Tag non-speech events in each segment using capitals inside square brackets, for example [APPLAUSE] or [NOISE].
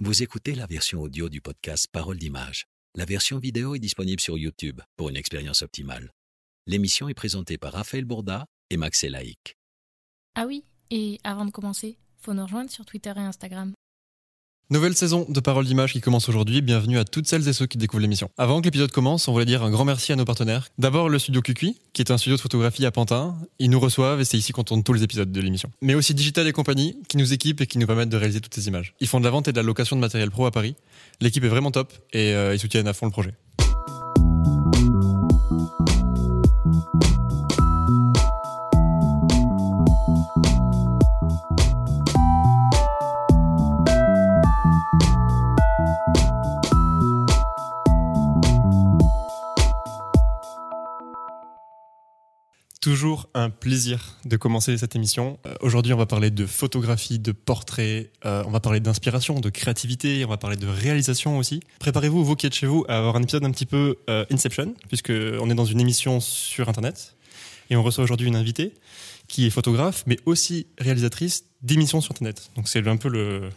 Vous écoutez la version audio du podcast Parole d'image. La version vidéo est disponible sur YouTube pour une expérience optimale. L'émission est présentée par Raphaël Bourda et Max Elaïc. Ah oui, et avant de commencer, faut nous rejoindre sur Twitter et Instagram. Nouvelle saison de Parole d'image qui commence aujourd'hui. Bienvenue à toutes celles et ceux qui découvrent l'émission. Avant que l'épisode commence, on voulait dire un grand merci à nos partenaires. D'abord le studio QQ, qui est un studio de photographie à Pantin. Ils nous reçoivent et c'est ici qu'on tourne tous les épisodes de l'émission. Mais aussi Digital et compagnie, qui nous équipent et qui nous permettent de réaliser toutes ces images. Ils font de la vente et de la location de matériel pro à Paris. L'équipe est vraiment top et euh, ils soutiennent à fond le projet. Toujours un plaisir de commencer cette émission. Euh, Aujourd'hui, on va parler de photographie, de portrait, euh, on va parler d'inspiration, de créativité, on va parler de réalisation aussi. Préparez-vous, vous qui êtes chez vous, à avoir un épisode un petit peu euh, Inception, puisque on est dans une émission sur Internet et on reçoit aujourd'hui une invitée qui est photographe, mais aussi réalisatrice d'émissions sur Internet. Donc c'est un peu le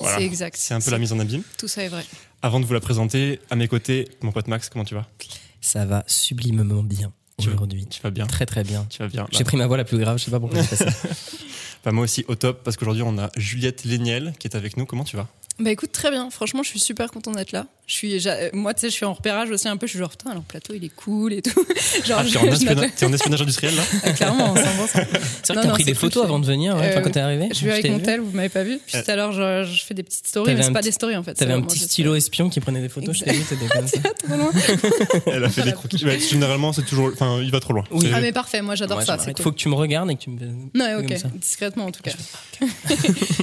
voilà. C'est exact. C'est un peu la mise en abîme. Tout ça est vrai. Avant de vous la présenter, à mes côtés, mon pote Max, comment tu vas? Ça va sublimement bien aujourd'hui. Tu vas bien Très très bien. Tu vas bien J'ai pris ma voix la plus grave, je sais pas pourquoi j'ai fait ça. Bah, moi aussi au top parce qu'aujourd'hui on a Juliette Léniel qui est avec nous. Comment tu vas? Bah écoute, très bien. Franchement, je suis super contente d'être là. Je suis, euh, moi, tu sais, je suis en repérage aussi un peu. Je suis genre, putain, alors le plateau, il est cool et tout. [LAUGHS] Genre, Ah, je- [LAUGHS] t'es en, espionnage industriel là [LAUGHS] Ah, clairement, on s'en. C'est vrai que t'as pris des photos avant de venir, ouais, Euh, quand t'es arrivé. Je suis avec mon tel, vous m'avez pas vu. Puis Euh, tout à l'heure, je, fais des petites stories, mais c'est pas des stories en fait. T'avais un petit stylo espion qui prenait des photos, je t'ai vu, t'étais comme ça. Trop loin. Elle a fait des croquis. Généralement c'est toujours. Enfin il va trop loin. Ah, mais parfait, moi j'adore ça. cool. Faut que tu me regardes et que tu me. Non, ok, discrètement en tout cas.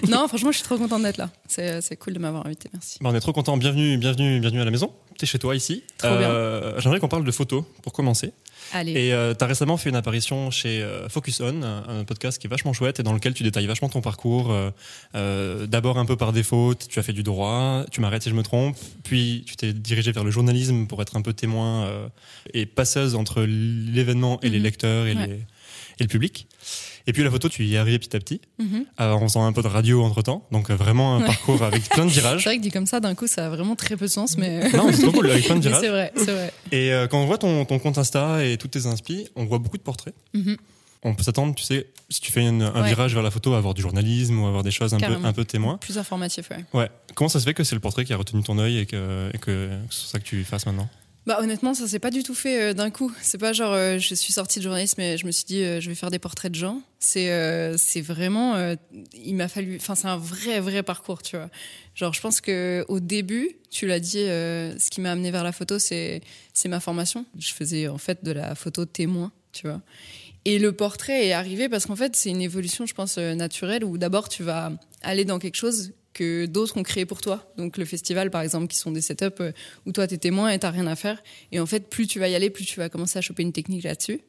non, franchement, je suis trop contente d'être là. C'est c'est cool de m'avoir invité, merci. Bah, on est trop content. Bienvenue, bienvenue, bienvenue à la maison. T'es chez toi ici. Trop bien. Euh, J'aimerais qu'on parle de photos pour commencer. Allez. Et euh, t'as récemment fait une apparition chez euh, Focus On, un, podcast qui est vachement chouette et dans lequel tu détailles vachement ton parcours. euh, euh, D'abord un peu par défaut, tu as fait du droit, tu m'arrêtes si je me trompe, puis tu t'es dirigé vers le journalisme pour être un peu témoin et passeuse entre l'événement et les Mhm. lecteurs et, Ouais. les, et le public. Et puis la photo, tu y es arrivé petit à petit, Mhm. euh, en faisant un peu de radio entre temps, donc euh, vraiment un Ouais. parcours avec plein de [LAUGHS] C'est virages. vrai que dit comme ça, d'un coup, ça a vraiment très peu de sens, mais. [LAUGHS] Non, c'est trop cool, avec plein de [LAUGHS] virages. c'est vrai, c'est vrai. Et euh, quand on voit ton, ton compte Insta et toutes tes inspi, on voit beaucoup de portraits. Mhm. On peut s'attendre, tu sais, si tu fais une- un Ouais. virage vers la photo, à avoir du journalisme ou à avoir des choses un peu, un peu témoins. Plus informatif, ouais. Ouais. Comment ça se fait que c'est le portrait qui a retenu ton œil et que, et que c'est ça que tu fasses maintenant? Bah honnêtement, ça s'est pas du tout fait euh, d'un coup. C'est pas genre euh, je suis sortie de journalisme et je me suis dit euh, je vais faire des portraits de gens. C'est c'est vraiment il m'a fallu enfin c'est un vrai vrai parcours, tu vois. Genre je pense que au début, tu l'as dit ce qui m'a amené vers la photo, c'est c'est ma formation. Je faisais en fait de la photo témoin, tu vois. Et le portrait est arrivé parce qu'en fait, c'est une évolution, je pense, naturelle où d'abord tu vas aller dans quelque chose que d'autres ont créé pour toi. Donc le festival, par exemple, qui sont des setups euh, où toi t'es témoin et t'as rien à faire. Et en fait, plus tu vas y aller, plus tu vas commencer à choper une technique là-dessus.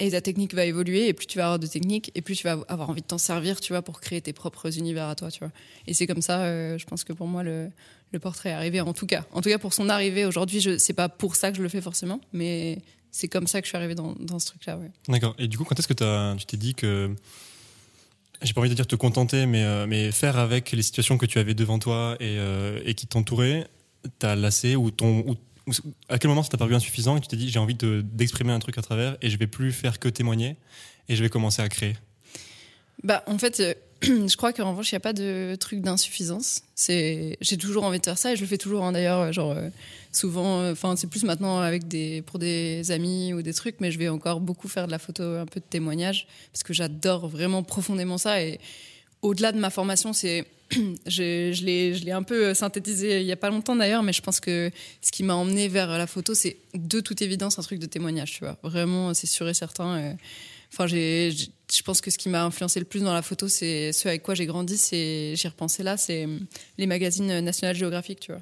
Et ta technique va évoluer, et plus tu vas avoir de techniques, et plus tu vas avoir envie de t'en servir, tu vois, pour créer tes propres univers à toi, tu. Et c'est comme ça, euh, je pense que pour moi, le, portrait est arrivé, en tout cas. En tout cas, pour son arrivée aujourd'hui, je c'est pas pour ça que je le fais forcément, mais c'est comme ça que je suis arrivée dans, ce truc-là. D'accord. Et du coup, quand est-ce que tu t'es dit que. J'ai pas envie de dire te contenter, mais, euh, mais faire avec les situations que tu avais devant toi et, euh, qui t'entouraient, t'as lassé ou, ton, à quel moment ça t'a paru insuffisant et tu t'es dit j'ai envie de- d'exprimer un truc à travers et je vais plus faire que témoigner et je vais commencer à créer? Bah, en fait, euh, [CLEARS THROAT] je crois qu'en revanche, il n'y a pas de truc d'insuffisance. J'ai toujours envie de faire ça et je le fais toujours. hein, D'ailleurs, genre souvent, euh, enfin, c'est plus maintenant avec des pour des amis ou des trucs, mais je vais encore beaucoup faire de la photo, un peu de témoignage, parce que j'adore vraiment profondément ça. Et au-delà de ma formation, c'est [CLEARS THROAT] je, je l'ai un peu synthétisé il y a pas longtemps d'ailleurs, mais je pense que ce qui m'a emmené vers la photo, c'est de toute évidence un truc de témoignage, tu vois. Vraiment, c'est sûr et certain. euh, Enfin, j'ai- je pense que ce qui m'a influencé le plus dans la photo, c'est ce avec quoi j'ai grandi. C'est, j'y repensé là, c'est hum, les magazines National Geographic, tu vois.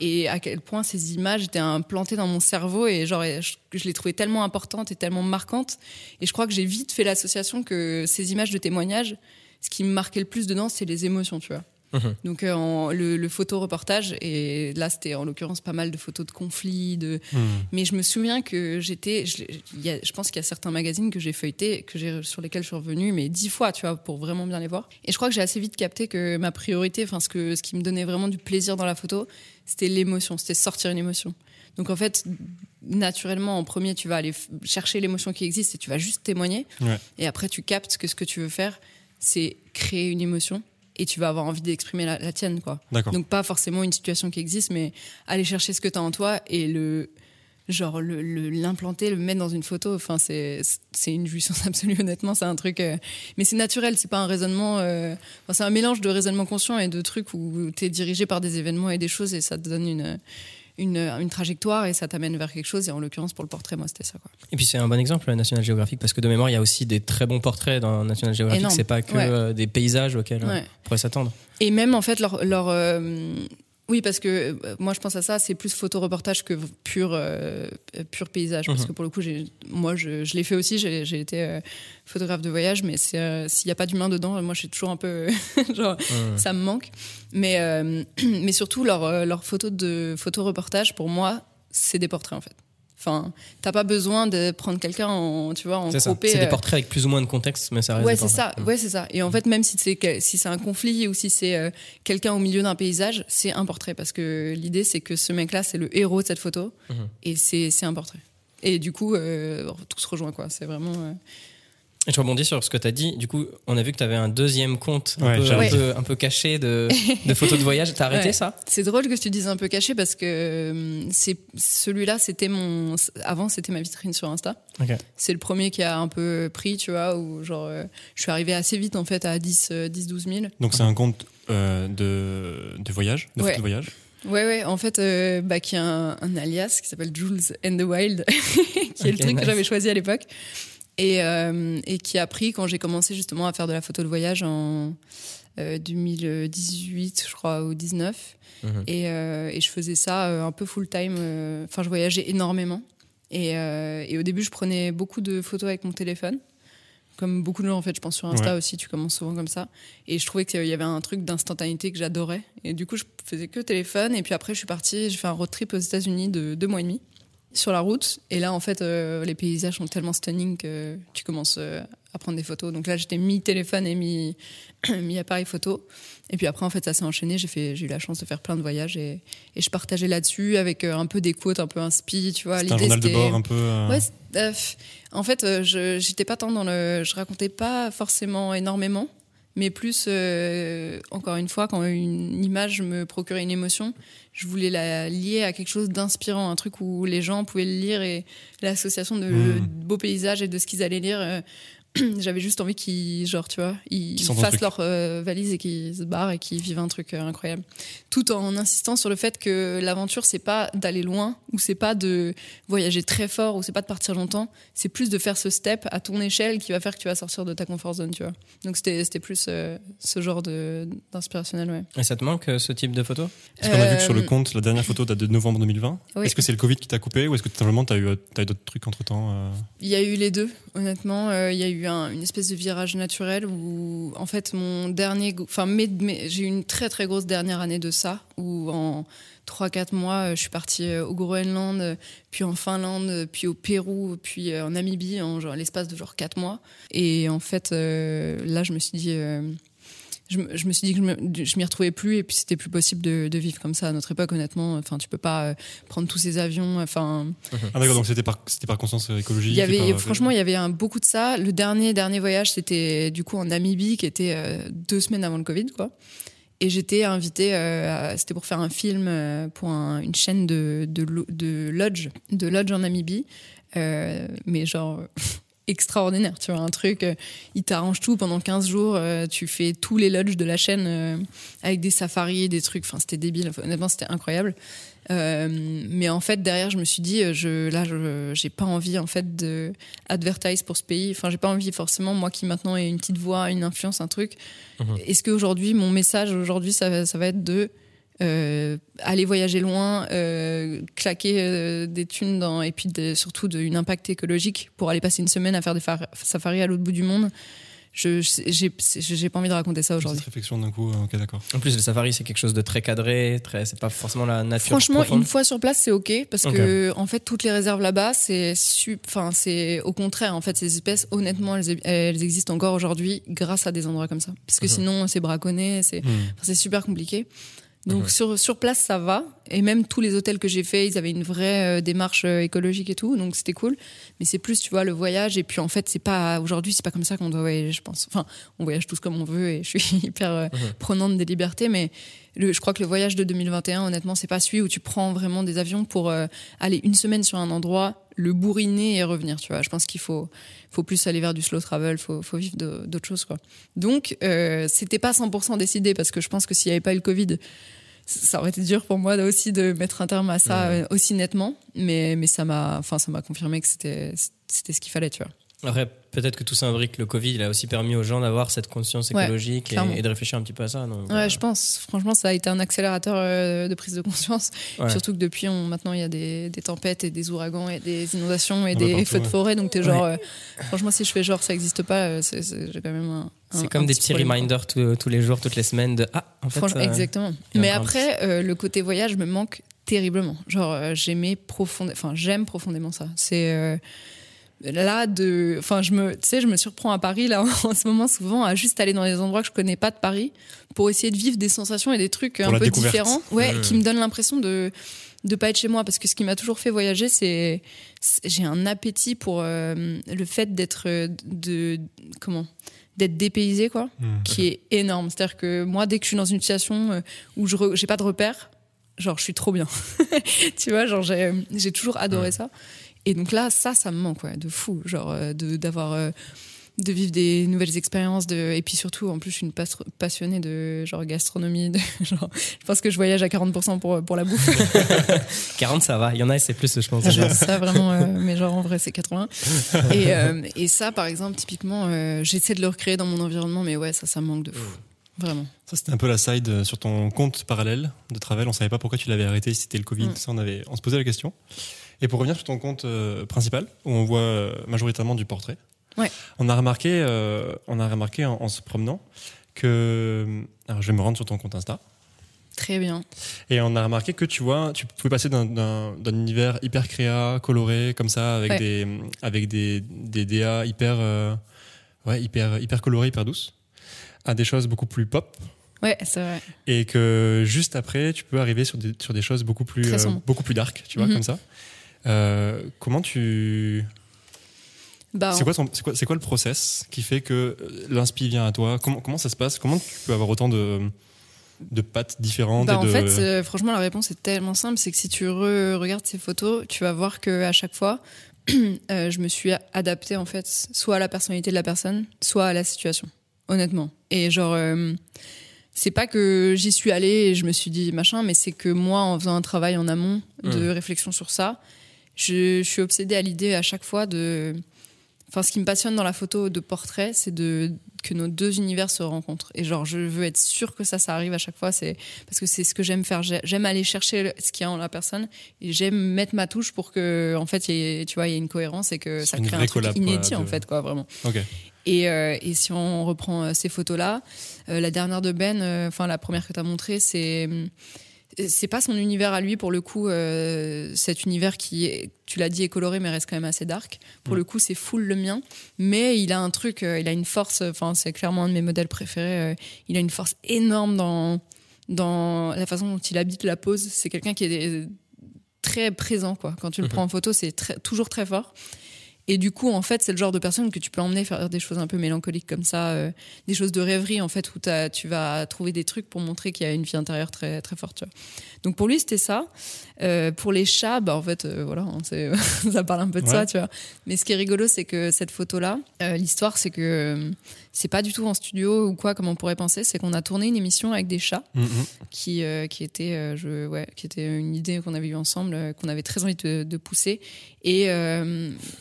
Et à quel point ces images étaient implantées dans mon cerveau et genre, je, je les trouvais tellement importantes et tellement marquantes. Et je crois que j'ai vite fait l'association que ces images de témoignage, ce qui me marquait le plus dedans, c'est les émotions, tu vois. Mhm. Donc euh, en- le, le photo-reportage, et là c'était en l'occurrence pas mal de photos de conflits, de... Hmm. mais je me souviens que j'étais, je, pense qu'il y a certains magazines que j'ai feuilletés, que j'ai, sur lesquels je suis revenue, mais dix fois, tu vois, pour vraiment bien les voir. Et je crois que j'ai assez vite capté que ma priorité, enfin ce, que, ce qui me donnait vraiment du plaisir dans la photo, c'était l'émotion, c'était sortir une émotion. Donc en fait, naturellement, en premier, tu vas aller chercher l'émotion qui existe et tu vas juste témoigner. Ouais. Et après, tu captes que ce que tu veux faire, c'est créer une émotion et tu vas avoir envie d'exprimer la, la tienne, quoi. Donc pas forcément une situation qui existe, mais aller chercher ce que tu as en toi et le genre le- le- l'implanter, le, mettre dans une photo. Enfin, c'est c'est une jouissance [LAUGHS] absolue. Honnêtement, c'est un truc. euh, mais c'est naturel. C'est pas un raisonnement. euh, enfin, c'est un mélange de raisonnement conscient et de trucs où tu es dirigé par des événements et des choses et ça te donne une une, une trajectoire et ça t'amène vers quelque chose. Et en l'occurrence, pour le portrait, moi, c'était ça. Quoi. Et puis c'est un bon exemple, National Geographic, parce que de mémoire, il y a aussi des très bons portraits dans National Geographic. C'est pas que Ouais. euh, des paysages auxquels Ouais. on pourrait s'attendre. Et même en fait leur leur euh, oui parce que euh, moi je pense à ça c'est plus photo reportage que pur euh, pur paysage. Parce Mhm. que pour le coup moi je, je l'ai fait aussi j'ai été euh, photographe de voyage mais s'il y a pas d'humain dedans moi je suis toujours un peu [LAUGHS] genre ça me manque. Mais [CLEARS THROAT] mais surtout leur euh, leur photo de photo reportage pour moi c'est des portraits en fait enfin t'as pas besoin de prendre quelqu'un en tu vois en C'est des euh, portraits avec plus ou moins de contexte, mais ça reste Ouais, c'est ça. portraits. Ouais, c'est ça. Et en fait, même si c'est si c'est un conflit ou si c'est euh, quelqu'un au milieu d'un paysage, c'est un portrait parce que l'idée c'est que ce mec-là c'est le héros de cette photo Mhm. et c'est c'est un portrait. Et du coup, euh, tout se rejoint quoi. C'est vraiment. euh, je rebondis sur ce que tu as dit. Du coup, on a vu que tu avais un deuxième compte un, Ouais, peu, j'avoue. un, peu, un peu caché de, [LAUGHS] de photos de voyage. T'as arrêté Ouais. ça? C'est drôle que tu dises un peu caché parce que c'est celui-là c'était mon avant c'était ma vitrine sur Insta. C'est le premier qui a un peu pris, tu vois, où genre euh, je suis arrivée assez vite en fait à 10 euh, 10 12 000. Donc c'est un compte euh, de, de voyage, de Ouais. photos de voyage? Ouais, ouais, en fait, euh, bah, qui a un, un alias qui s'appelle Jules and the Wild, [LAUGHS] qui est le truc nice. que j'avais choisi à l'époque. Et, euh, et qui a pris quand j'ai commencé justement à faire de la photo de voyage en euh, 2018, je crois, ou 19. Mhm. Et, euh, et je faisais ça euh, un peu full time. euh, Enfin, je voyageais énormément. Et, euh, et au début, je prenais beaucoup de photos avec mon téléphone. Comme beaucoup de gens, en fait, je pense sur Insta Ouais. aussi, tu commences souvent comme ça. Et je trouvais qu'il y avait un truc d'instantanéité que j'adorais. Et du coup, je faisais que téléphone. Et puis après, je suis partie, j'ai fait un road trip aux États-Unis de deux mois et demi sur la route. Et là, en fait, euh, les paysages sont tellement stunning que tu commences euh, à prendre des photos. Donc là, j'étais mi-téléphone et mi- [CLEARS THROAT] mi-appareil photo. Et puis après, en fait, ça s'est enchaîné. J'ai fait, j'ai eu la chance de faire plein de voyages et, et je partageais là-dessus avec euh, un peu des quotes, un peu inspi, tu vois. C'est un journal de c'était- bord un peu. Ouais, en fait, je j'étais pas tant dans le, je racontais pas forcément énormément, mais plus euh, encore une fois quand une image me procurait une émotion, je voulais la lier à quelque chose d'inspirant, un truc où les gens pouvaient le lire et l'association de Mm. beaux paysages et de ce qu'ils allaient lire. euh, [CLEARS THROAT] J'avais juste envie qu'ils, genre, tu vois, ils fassent leur euh, valise et qu'ils se barrent et qu'ils vivent un truc euh, incroyable. Tout en insistant sur le fait que l'aventure, c'est pas d'aller loin ou c'est pas de voyager très fort ou c'est pas de partir longtemps. C'est plus de faire ce step à ton échelle qui va faire que tu vas sortir de ta comfort zone, tu vois. Donc c'était c'était plus euh, ce genre de d'inspirationnel, ouais. Et ça te manque euh, ce type de photo? Parce qu'on a vu que sur le compte, la dernière photo date de novembre 2020. Oui. Est-ce que c'est le Covid qui t'a coupé ou est-ce que simplement t'as eu, t'as eu d'autres trucs entre temps Il y a eu les deux, honnêtement. Euh, Il y a eu un- une espèce de virage naturel où, en fait, mon dernier. Enfin, j'ai eu une très très grosse dernière année de ça, où en 3-4 mois, euh, je suis partie euh, au Groenland, euh, puis en Finlande, puis au Pérou, puis en Namibie, en l'espace de genre 4 mois. Et en fait, là, je me suis dit. Je, me- je me suis dit que je m'y retrouvais plus et puis c'était plus possible de, de vivre comme ça à notre époque honnêtement enfin tu peux pas euh, prendre tous ces avions enfin Ah d'accord, donc c'était par, c'était par conscience écologique il y avait, par- franchement, il y avait un, beaucoup de ça. Le dernier, dernier voyage, c'était du coup en Namibie, qui était euh, deux semaines avant le Covid, quoi. Et j'étais invitée, euh, c'était pour faire un film euh, pour un- une chaîne de, de, de lodge, de lodge en Namibie. Mais genre [LAUGHS] extraordinaire, tu vois, un truc, euh, il t'arrange tout pendant 15 jours, euh, tu fais tous les lodges de la chaîne euh, avec des safaris, des trucs, enfin c'était débile, honnêtement c'était incroyable. Mais en fait derrière je me suis dit, je, là je j'ai pas envie en fait de advertise pour ce pays, enfin j'ai pas envie forcément moi qui maintenant ai une petite voix, une influence, un truc. Mhm. Est-ce qu'aujourd'hui mon message aujourd'hui ça, va- ça va être de aller voyager loin, euh, claquer euh, des thunes dans, et puis de- surtout d'un impact écologique pour aller passer une semaine à faire des far- safaris à l'autre bout du monde. je j'ai pas envie de raconter ça aujourd'hui. Cette réflexion d'un coup, euh, ok, d'accord. En plus, le safari, c'est quelque chose de très cadré, très, c'est pas forcément la nature. Franchement, profonde. une fois sur place, c'est ok parce que en fait, toutes les réserves là-bas, c'est enfin c'est au contraire. En fait, ces espèces, honnêtement, elles, elles existent encore aujourd'hui grâce à des endroits comme ça. Parce que Mhm. sinon, c'est braconné, c'est. Enfin, c'est super compliqué. Donc sur, sur place, ça va. Et même tous les hôtels que j'ai fait, ils avaient une vraie euh, démarche euh, écologique et tout. Donc c'était cool. Mais c'est plus, tu vois, le voyage. Et puis en fait, c'est pas aujourd'hui, c'est pas comme ça qu'on doit voyager, je pense. Enfin, on voyage tous comme on veut et je suis [LAUGHS] hyper euh, prenante des libertés. Mais le, je crois que le voyage de 2021, honnêtement, c'est pas celui où tu prends vraiment des avions pour euh, aller une semaine sur un endroit, le bourriner et revenir. Tu vois, je pense qu'il faut, faut plus aller vers du slow travel, faut, faut vivre d'autres choses, quoi. Donc, c'était pas 100% décidé parce que je pense que s'il n'y avait pas eu le Covid, ça aurait été dur pour moi aussi de mettre un terme à ça Ouais. euh, aussi nettement. Mais, mais ça m'a, enfin, ça m'a confirmé que c'était, ce qu'il fallait, tu vois. Après, peut-être que tout ça imbrique le Covid, il a aussi permis aux gens d'avoir cette conscience écologique et, et de réfléchir un petit peu à ça. Donc, Ouais, euh, je pense. Franchement, ça a été un accélérateur euh, de prise de conscience. ouais. Surtout que depuis, on, maintenant, il y a des, des tempêtes et des ouragans et des inondations et On des partout, feux de forêt. Donc, t'es genre, euh, franchement, si je fais genre, ça n'existe pas, j'ai quand même un. C'est un comme des petit petits reminders tous, tous les jours, toutes les semaines de Ah, en fait. Franchement, euh, exactement. Mais après, euh, le côté voyage me manque terriblement. Genre, euh, j'aimais profondément, enfin, j'aime profondément ça. C'est euh, là de, enfin, je me, tu sais, je me surprends à Paris là [LAUGHS] en ce moment souvent à juste aller dans des endroits que je connais pas de Paris pour essayer de vivre des sensations et des trucs Pour un peu découverte. différents, ouais, Mmh. qui me donnent l'impression de de pas être chez moi parce que ce qui m'a toujours fait voyager c'est j'ai un appétit pour euh, le fait d'être euh, de comment? D'être dépaysé quoi Hmm. qui est énorme. C'est-à-dire que moi, dès que je suis dans une situation euh, où je j'ai pas de repère, genre je suis trop bien. [LAUGHS] tu vois, genre j'ai j'ai toujours adoré ça. Et donc là, ça, ça me manque, ouais, de fou. Genre euh, de d'avoir euh, de vivre des nouvelles expériences de et puis surtout en plus je suis une pas- passionnée de genre gastronomie de, [LAUGHS] genre je pense que je voyage à 40% pour pour la bouffe [LAUGHS] 40, ça va. Il y en a, c'est plus, je pense. Genre ça vraiment, euh, mais genre en vrai c'est 80. [LAUGHS] Et, euh, et ça par exemple typiquement, euh, j'essaie de le recréer dans mon environnement, mais ouais ça ça manque de fou, vraiment. Ça, c'était un peu la side sur ton compte parallèle de Travel. On savait pas pourquoi tu l'avais arrêté, si c'était le Covid. Mm. Ça, on, avait, on se posait la question. Et pour revenir sur ton compte euh, principal, où on voit majoritairement du portrait, Ouais. on a remarqué, euh, on a remarqué en, en se promenant que. Alors, je vais me rendre sur ton compte Insta. Très bien. Et on a remarqué que tu vois, tu pouvais passer d'un- d'un d'un univers hyper créa, coloré, comme ça, avec Ouais. des avec des, des DA hyper, euh, ouais, hyper hyper colorées, hyper douces, à des choses beaucoup plus pop. Ouais, c'est vrai. Et que juste après, tu peux arriver sur des, sur des choses beaucoup plus, euh, beaucoup plus dark, tu vois, Mhm. comme ça. Euh, comment tu. Bah, C'est quoi, le process qui fait que euh, l'inspi vient à toi? Comment, comment ça se passe? Comment tu peux avoir autant de, de pattes différentes Bah, et en de... fait, euh, franchement, la réponse est tellement simple, c'est que si tu re- regardes ces photos, tu vas voir que à chaque fois, [CLEARS THROAT] euh, je me suis adaptée en fait, soit à la personnalité de la personne, soit à la situation, honnêtement. Et genre, euh, c'est pas que j'y suis allée et je me suis dit machin, mais c'est que moi, en faisant un travail en amont de Mm. réflexion sur ça, je, je suis obsédée à l'idée à chaque fois de. Enfin, ce qui me passionne dans la photo de portrait, c'est de que nos deux univers se rencontrent. Et genre, je veux être sûre que ça, ça arrive à chaque fois. C'est parce que c'est ce que j'aime faire. J'ai- J'aime aller chercher ce qu'il y a en la personne et j'aime mettre ma touche pour que, en fait, y ait- tu vois, il y ait une cohérence et que ça crée un truc inédit, de- en fait, quoi, vraiment. Ok. Et, euh, et si on reprend euh, ces photos-là, euh, la dernière de Ben, euh, enfin la première que tu as montrée, c'est hum, c'est pas son univers à lui pour le coup. euh, cet univers qui, est, tu l'as dit, est coloré mais reste quand même assez dark. Pour Mm. le coup, c'est full le mien, mais il a un truc, euh, il a une force. Enfin, c'est clairement un de mes modèles préférés. euh, il a une force énorme dans dans la façon dont il habite la pose. C'est quelqu'un qui est très présent quoi. Quand tu le Mhm. prends en photo, c'est toujours très fort. Et du coup, en fait, c'est le genre de personne que tu peux emmener faire des choses un peu mélancoliques comme ça, euh, des choses de rêverie, en fait, où tu vas trouver des trucs pour montrer qu'il y a une vie intérieure très, très forte. tu vois. Donc pour lui, c'était ça. Euh, pour les chats, bah, en fait, euh, voilà, hein, [LAUGHS] ça parle un peu de Ouais. ça, tu vois. Mais ce qui est rigolo, c'est que cette photo-là, l'histoire, c'est que c'est pas du tout en studio ou quoi, comme on pourrait penser. C'est qu'on a tourné une émission avec des chats Mhm. qui, euh, qui était, euh, je, ouais, qui était une idée qu'on avait eue ensemble, euh, qu'on avait très envie de, de pousser. Et,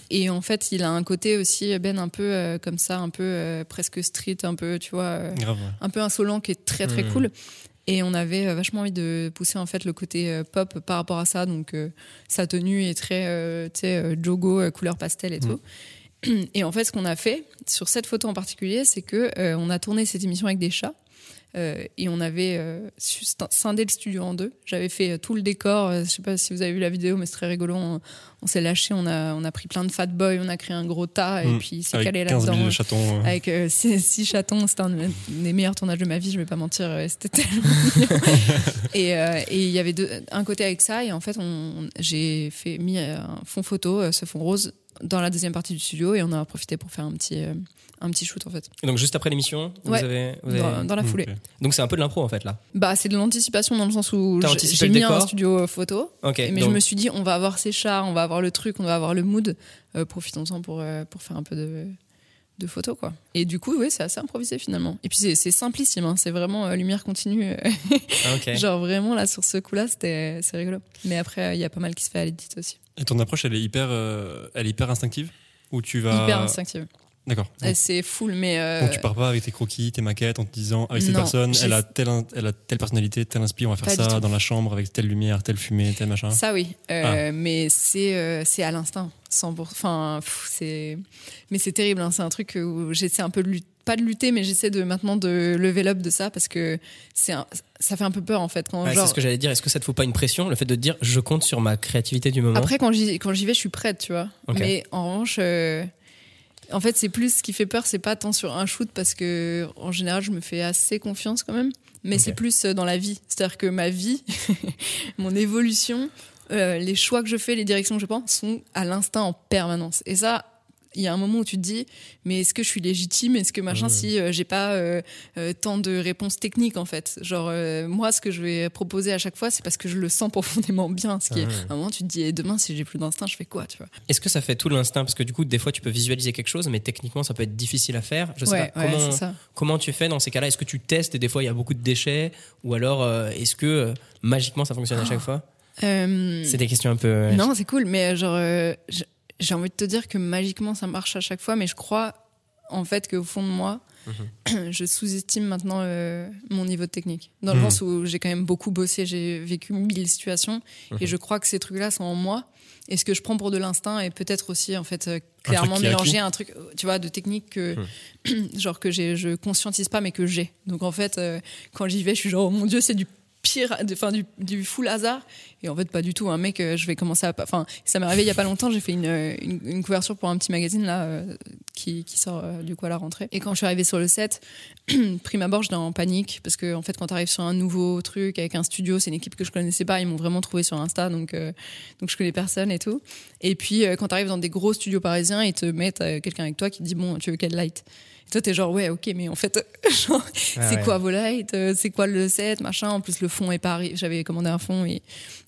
et en fait, il a un côté aussi, Ben, un peu comme ça, un peu presque street, un peu, tu vois, un peu insolent, qui est très très Mhm. cool. Et on avait vachement envie de pousser en fait le côté pop par rapport à ça. Donc euh, sa tenue est très, euh, tu sais, jogo, couleur pastel et Mhm. tout. [CLEARS THROAT] Et en fait, ce qu'on a fait sur cette photo en particulier, c'est que euh, on a tourné cette émission avec des chats. Euh, et on avait euh, scindé le studio en deux. J'avais fait euh, tout le décor. je sais pas si vous avez vu la vidéo, mais c'est très rigolo. On, on s'est lâché, on a, on a pris plein de fat boys, on a créé un gros tas et Mm. puis s'est calé 15 là-dedans. 000 chatons. Avec [LAUGHS] six, chatons, c'était un des meilleurs tournages de ma vie, je vais pas mentir, c'était tellement [LAUGHS] mignon. Et il y avait deux, un côté avec ça, et en fait, j'ai fait mis un fond photo, ce fond rose, dans la deuxième partie du studio, et on a profité pour faire un petit, euh, un petit shoot en fait, Et donc juste après l'émission, vous Ouais. avez, vous avez- dans, dans la foulée. Donc c'est un peu de l'impro en fait là. Bah, c'est de l'anticipation dans le sens où j'ai- mis un studio euh, photo, Ok. mais donc- je me suis dit, on va avoir ces chats, on va avoir le truc, on va avoir le mood, euh, profitons-en pour, euh, pour faire un peu de, de photos, quoi. Et du coup, oui, c'est assez improvisé finalement. Et puis c'est c'est simplissime, hein, c'est vraiment euh, lumière continue. Ah. [LAUGHS] Genre vraiment là sur ce coup-là, c'était c'est rigolo. Mais après, il y a pas mal qui se fait à l'édit aussi. Et ton approche, elle est hyper, euh, elle est hyper instinctive? Ou tu vas. Hyper instinctive. D'accord. C'est full, mais euh, Donc tu pars pas avec tes croquis, tes maquettes en te disant avec cette Non, personne, elle a telle, in- elle a telle personnalité, tel inspire, on va faire Pas ça dans la chambre avec telle lumière, telle fumée, tel machin. ça oui. Ah. Euh, Mais c'est euh, c'est à l'instinct, 100%. Enfin, c'est mais c'est terrible. hein. C'est un truc où j'essaie un peu de lutter, pas de lutter, mais j'essaie de maintenant de lever up de ça parce que c'est un- ça fait un peu peur en fait quand Ouais, genre. C'est ce que j'allais dire. Est-ce que ça te fout pas une pression, le fait de te dire je compte sur ma créativité du moment? Après, quand j'y, vais, je suis prête, tu vois. Mais en revanche, euh, en fait, c'est plus ce qui fait peur, c'est pas tant sur un shoot parce que en général, je me fais assez confiance quand même. Mais c'est plus euh, dans la vie. C'est-à-dire que ma vie, [LAUGHS] mon évolution, euh, les choix que je fais, les directions que je prends sont à l'instinct en permanence. Et ça, il y a un moment où tu te dis, mais est-ce que je suis légitime? Est-ce que machin, si euh, j'ai pas euh, euh, tant de réponses techniques en fait? Genre, euh, moi, ce que je vais proposer à chaque fois, c'est parce que je le sens [LAUGHS] profondément bien. Ce qui est, ouais. à un moment, tu te dis, et demain, si j'ai plus d'instinct, je fais quoi, tu vois? Est-ce que ça fait tout l'instinct? Parce que du coup, des fois, tu peux visualiser quelque chose, mais techniquement, ça peut être difficile à faire. Je sais Ouais, pas ouais, comment, ça. comment tu fais dans ces cas-là? Est-ce que tu testes et des fois, il y a beaucoup de déchets? Ou alors, est-ce que magiquement, ça fonctionne à chaque fois? Euh, C'est des questions un peu. non, c'est cool, mais genre, euh, j'ai envie de te dire que magiquement, ça marche à chaque fois, mais je crois en fait qu'au fond de moi, Mhm. [CLEARS THROAT] je sous-estime maintenant euh, mon niveau de technique. Dans le Mhm. sens où j'ai quand même beaucoup bossé, j'ai vécu mille situations, Mhm. et je crois que ces trucs-là sont en moi. Et ce que je prends pour de l'instinct est peut-être aussi en fait euh, clairement acquis. mélanger un truc, tu vois, de technique que [CLEARS THROAT] genre que je conscientise pas, mais que j'ai. Donc en fait, euh, quand j'y vais, je suis genre oh mon dieu, c'est du pire, enfin du, du full hasard. Et en fait, pas du tout. Un mec, euh, je vais commencer à, enfin, ça m'est arrivé il y a pas longtemps. J'ai fait une, euh, une, couverture pour un petit magazine là euh, qui, qui sort du coup à la rentrée. Et quand je suis arrivée sur le set, [CLEARS THROAT] prime abord, j'étais en panique parce que en fait, quand tu arrives sur un nouveau truc avec un studio, c'est une équipe que je connaissais pas. Ils m'ont vraiment trouvé sur Insta, donc euh, donc je connais personne et tout. Et puis euh, quand tu arrives dans des gros studios parisiens, ils te mettent euh, quelqu'un avec toi qui te dit bon, tu veux quel light? Et toi, t'es genre, ouais, ok, mais en fait, [LAUGHS] genre, Ah c'est ouais. quoi vos lights? Euh, C'est quoi le set? Machin. En plus, le fond est pas arrivé. J'avais commandé un fond et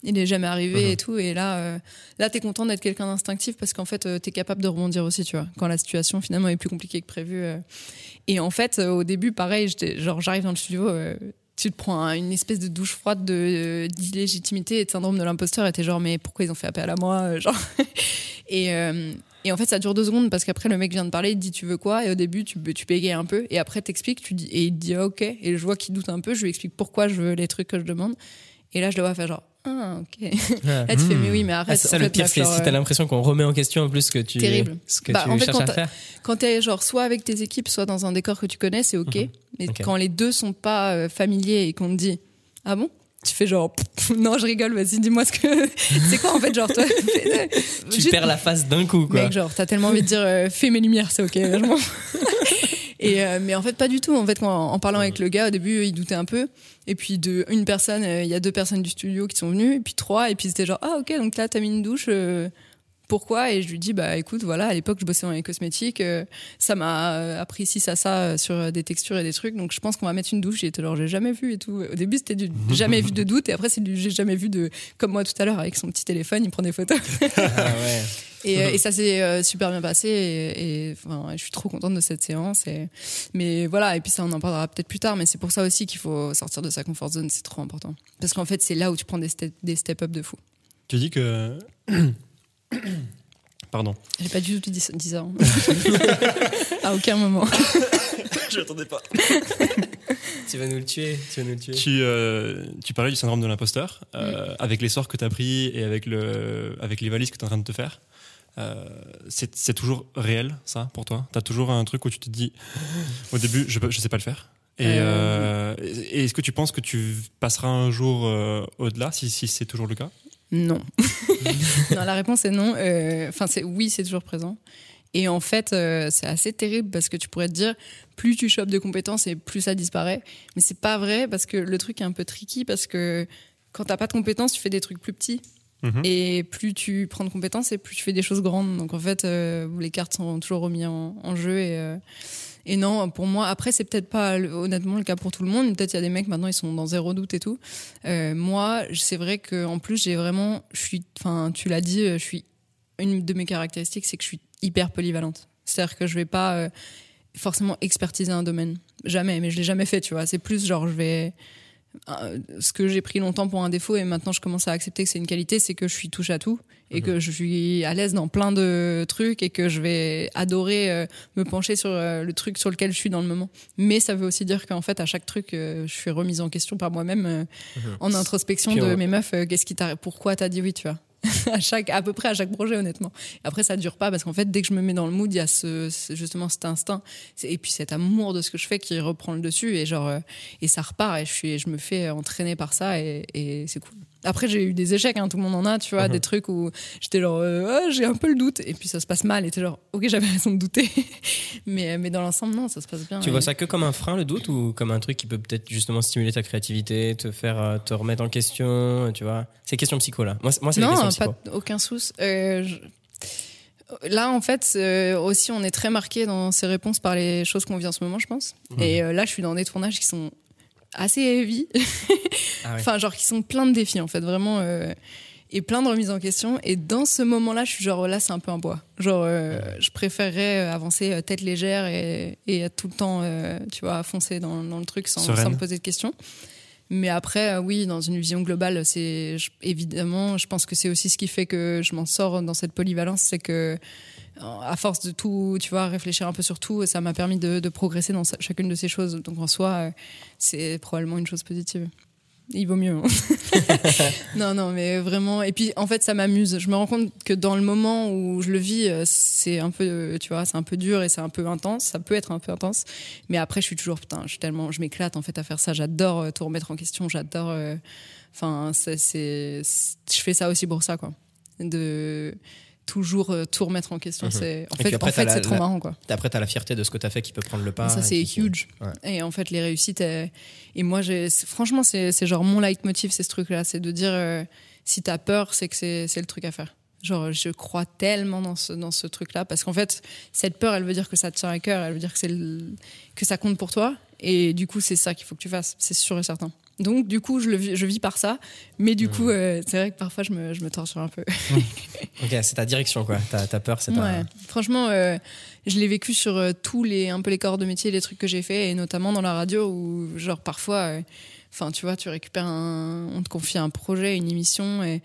il est jamais arrivé Mhm. et tout. Et là, euh, là, t'es content d'être quelqu'un d'instinctif parce qu'en fait, t'es capable de rebondir aussi, tu vois, quand la situation finalement est plus compliquée que prévu. Et en fait, au début, pareil, genre, j'arrive dans le studio. euh, tu te prends un- une espèce de douche froide de euh, d'illégitimité et de syndrome de l'imposteur et t'es genre mais pourquoi ils ont fait appel à moi euh, genre [LAUGHS] et et en fait, ça dure deux secondes parce qu'après, le mec vient de parler, il dit tu veux quoi? Et au début, tu, tu bégayes un peu. Et après, t'expliques, tu dis, et il te dit ok. Et je vois qu'il doute un peu, je lui explique pourquoi je veux les trucs que je demande. Et là, je le vois faire genre ah, ok. Ah. Là, tu fais mais oui, mais Ah, arrête. c'est ça En le pire, c'est si t'as euh, l'impression qu'on remet en question en plus ce que tu, Terrible. ce que Bah, tu en fait, cherches quand à faire. quand t'es genre soit avec tes équipes, soit dans un décor que tu connais, c'est ok. Mhm. Mais quand les deux sont pas euh, familiers et qu'on te dit ah bon? Tu fais genre Pff, [LAUGHS] non je rigole vas-y dis-moi ce que [LAUGHS] c'est quoi en fait genre toi [LAUGHS] Tu Juste- perds la face d'un coup, quoi. Mec, genre, t'as tellement envie de dire euh, fais mes lumières, c'est ok. Et euh, mais en fait, pas du tout. En fait, quand, en parlant avec le gars, au début, il doutait un peu. Et puis, de une personne, euh, il y a deux personnes du studio qui sont venues, et puis trois, et puis c'était genre, ah ok, donc là, t'as mis une douche. euh, pourquoi Et je lui dis, bah écoute, voilà, à l'époque, je bossais dans les cosmétiques, euh, ça m'a euh, appris ci, ça, ça euh, sur des textures et des trucs, donc je pense qu'on va mettre une douche. Et genre, j'ai jamais vu et tout. Au début, c'était du [LAUGHS] jamais vu de doute, et après, c'est du j'ai jamais vu de, comme moi tout à l'heure, avec son petit téléphone, il prend des photos. [LAUGHS] Ah ouais. Et, et ça s'est super bien passé et, et, enfin, je suis trop contente de cette séance. Et, mais voilà, et puis ça on en parlera peut-être plus tard, mais c'est pour ça aussi qu'il faut sortir de sa comfort zone, c'est trop important. Parce qu'en fait c'est là où tu prends des, ste- des step-up de fou. Tu dis que. [CLEARS THROAT] [COUGHS] Pardon. J'ai pas du tout dit ça, dit ça, hein. [LAUGHS] à aucun moment. [LAUGHS] Je l'attendais pas. [LAUGHS] Tu vas nous le tuer. Tu vas nous le tuer. Tu, euh, tu parlais du syndrome de l'imposteur, euh, avec l'essor que tu as pris et avec, le, avec les valises que tu es en train de te faire. Euh, c'est c'est toujours réel, ça, pour toi? T'as toujours un truc où tu te dis, au début, je, je sais pas le faire. Et, Euh, euh, et est-ce que tu penses que tu passeras un jour euh, au-delà, si, si c'est toujours le cas? Non. [LAUGHS] non, la réponse est non. Euh, Enfin, c'est oui, c'est toujours présent. Et en fait, euh, c'est assez terrible parce que tu pourrais te dire, plus tu chopes de compétences et plus ça disparaît. Mais c'est pas vrai parce que le truc est un peu tricky parce que quand t'as pas de compétences, tu fais des trucs plus petits. Mhm. Et plus tu prends de compétences et plus tu fais des choses grandes. Donc en fait, euh, les cartes sont toujours remises en, en jeu. Et, euh, et non, pour moi, après, c'est peut-être pas honnêtement le cas pour tout le monde. Peut-être il y a des mecs maintenant, ils sont dans zéro doute et tout. Euh, moi, c'est vrai que en plus, j'ai vraiment, je suis, enfin, tu l'as dit, je suis une de mes caractéristiques, c'est que je suis hyper polyvalente. C'est-à-dire que je vais pas euh, forcément expertiser un domaine, jamais. Mais je l'ai jamais fait, tu vois. C'est plus genre, je vais euh, ce que j'ai pris longtemps pour un défaut et maintenant je commence à accepter que c'est une qualité, c'est que je suis touche à tout et que je suis à l'aise dans plein de trucs et que je vais adorer euh, me pencher sur euh, le truc sur lequel je suis dans le moment. Mais ça veut aussi dire qu'en fait à chaque truc, euh, je suis remise en question par moi-même euh, en introspection Puis de on- mes meufs. euh, Qu'est-ce qui t'a, pourquoi t'as dit oui, tu vois. [LAUGHS] à chaque, à peu près à chaque projet, honnêtement. Après, ça dure pas parce qu'en fait, dès que je me mets dans le mood, il y a ce, justement cet instinct et puis cet amour de ce que je fais qui reprend le dessus et genre euh, et ça repart et je suis, je me fais entraîner par ça et, et c'est cool. Après, j'ai eu des échecs, hein, tout le monde en a, tu vois, Mhm. des trucs où j'étais genre, euh, Ah, j'ai un peu le doute et puis ça se passe mal et t'es genre, ok, j'avais raison de douter, [LAUGHS] mais mais dans l'ensemble, non, ça se passe bien. Tu Et- vois ça que comme un frein, le doute, ou comme un truc qui peut peut-être justement stimuler ta créativité, te faire euh, te remettre en question, tu vois? C'est question psycho là. Moi, c'est- moi c'est les non, questions psycho. pas aucun souci. Euh, je- Là, en fait, euh, aussi, on est très marqué dans ces réponses par les choses qu'on vit en ce moment, je pense. Mhm. Et euh, là, je suis dans des tournages qui sont assez heavy, [LAUGHS] Ah ouais. enfin, genre qui sont pleins de défis, en fait, vraiment, euh, et plein de remises en question. Et dans ce moment-là, je suis genre, là, c'est un peu un bois. Genre, euh, je préférerais euh, avancer tête légère et, et être tout le temps, euh, tu vois, foncer dans, dans le truc sans, sans me poser de questions. Mais après, oui, dans une vision globale, c'est évidemment, je pense que c'est aussi ce qui fait que je m'en sors dans cette polyvalence, c'est que à force de tout, tu vois, réfléchir un peu sur tout, ça m'a permis de, de progresser dans chacune de ces choses. Donc en soi, euh, c'est probablement une chose positive. Il vaut mieux. hein. [LAUGHS] [LAUGHS] non, non, mais vraiment. Et puis, en fait, ça m'amuse. Je me rends compte que dans le moment où je le vis, euh, c'est un peu, tu vois, c'est un peu dur et c'est un peu intense. Ça peut être un peu intense. Mais après, je suis toujours, putain, je suis tellement, je m'éclate en fait à faire ça. J'adore euh, tout remettre en question. J'adore. Enfin, c'est- je fais ça aussi pour ça, quoi. De toujours euh, tout remettre en question. Mhm. C'est, en Et fait, en c'est trop la- marrant, quoi. Après, t'as la fierté de ce que t'as fait qui peut prendre le pas. Ça, c'est huge. Ouais. Et en fait, les réussites, elles- et moi, j'ai, franchement, c'est, c'est genre mon leitmotiv, c'est ce truc-là. C'est de dire, euh, si t'as peur, c'est que c'est, c'est le truc à faire. Genre, je crois tellement dans ce, dans ce truc-là. Parce qu'en fait, cette peur, elle veut dire que ça te tient à cœur. Elle veut dire que, c'est le- que ça compte pour toi. Et du coup, c'est ça qu'il faut que tu fasses. C'est sûr et certain. Donc, du coup, je, le vis, je vis par ça. Mais du Mhm. coup, euh, c'est vrai que parfois, je me, je me torture un peu. [LAUGHS] Ok, c'est ta direction quoi. T'as t'as peur, c'est ta. Ouais. Franchement, euh, je l'ai vécu sur euh, tous les un peu les corps de métier, les trucs que j'ai fait, et notamment dans la radio où genre parfois, enfin tu vois, tu récupères un, on te confie un projet, une émission, et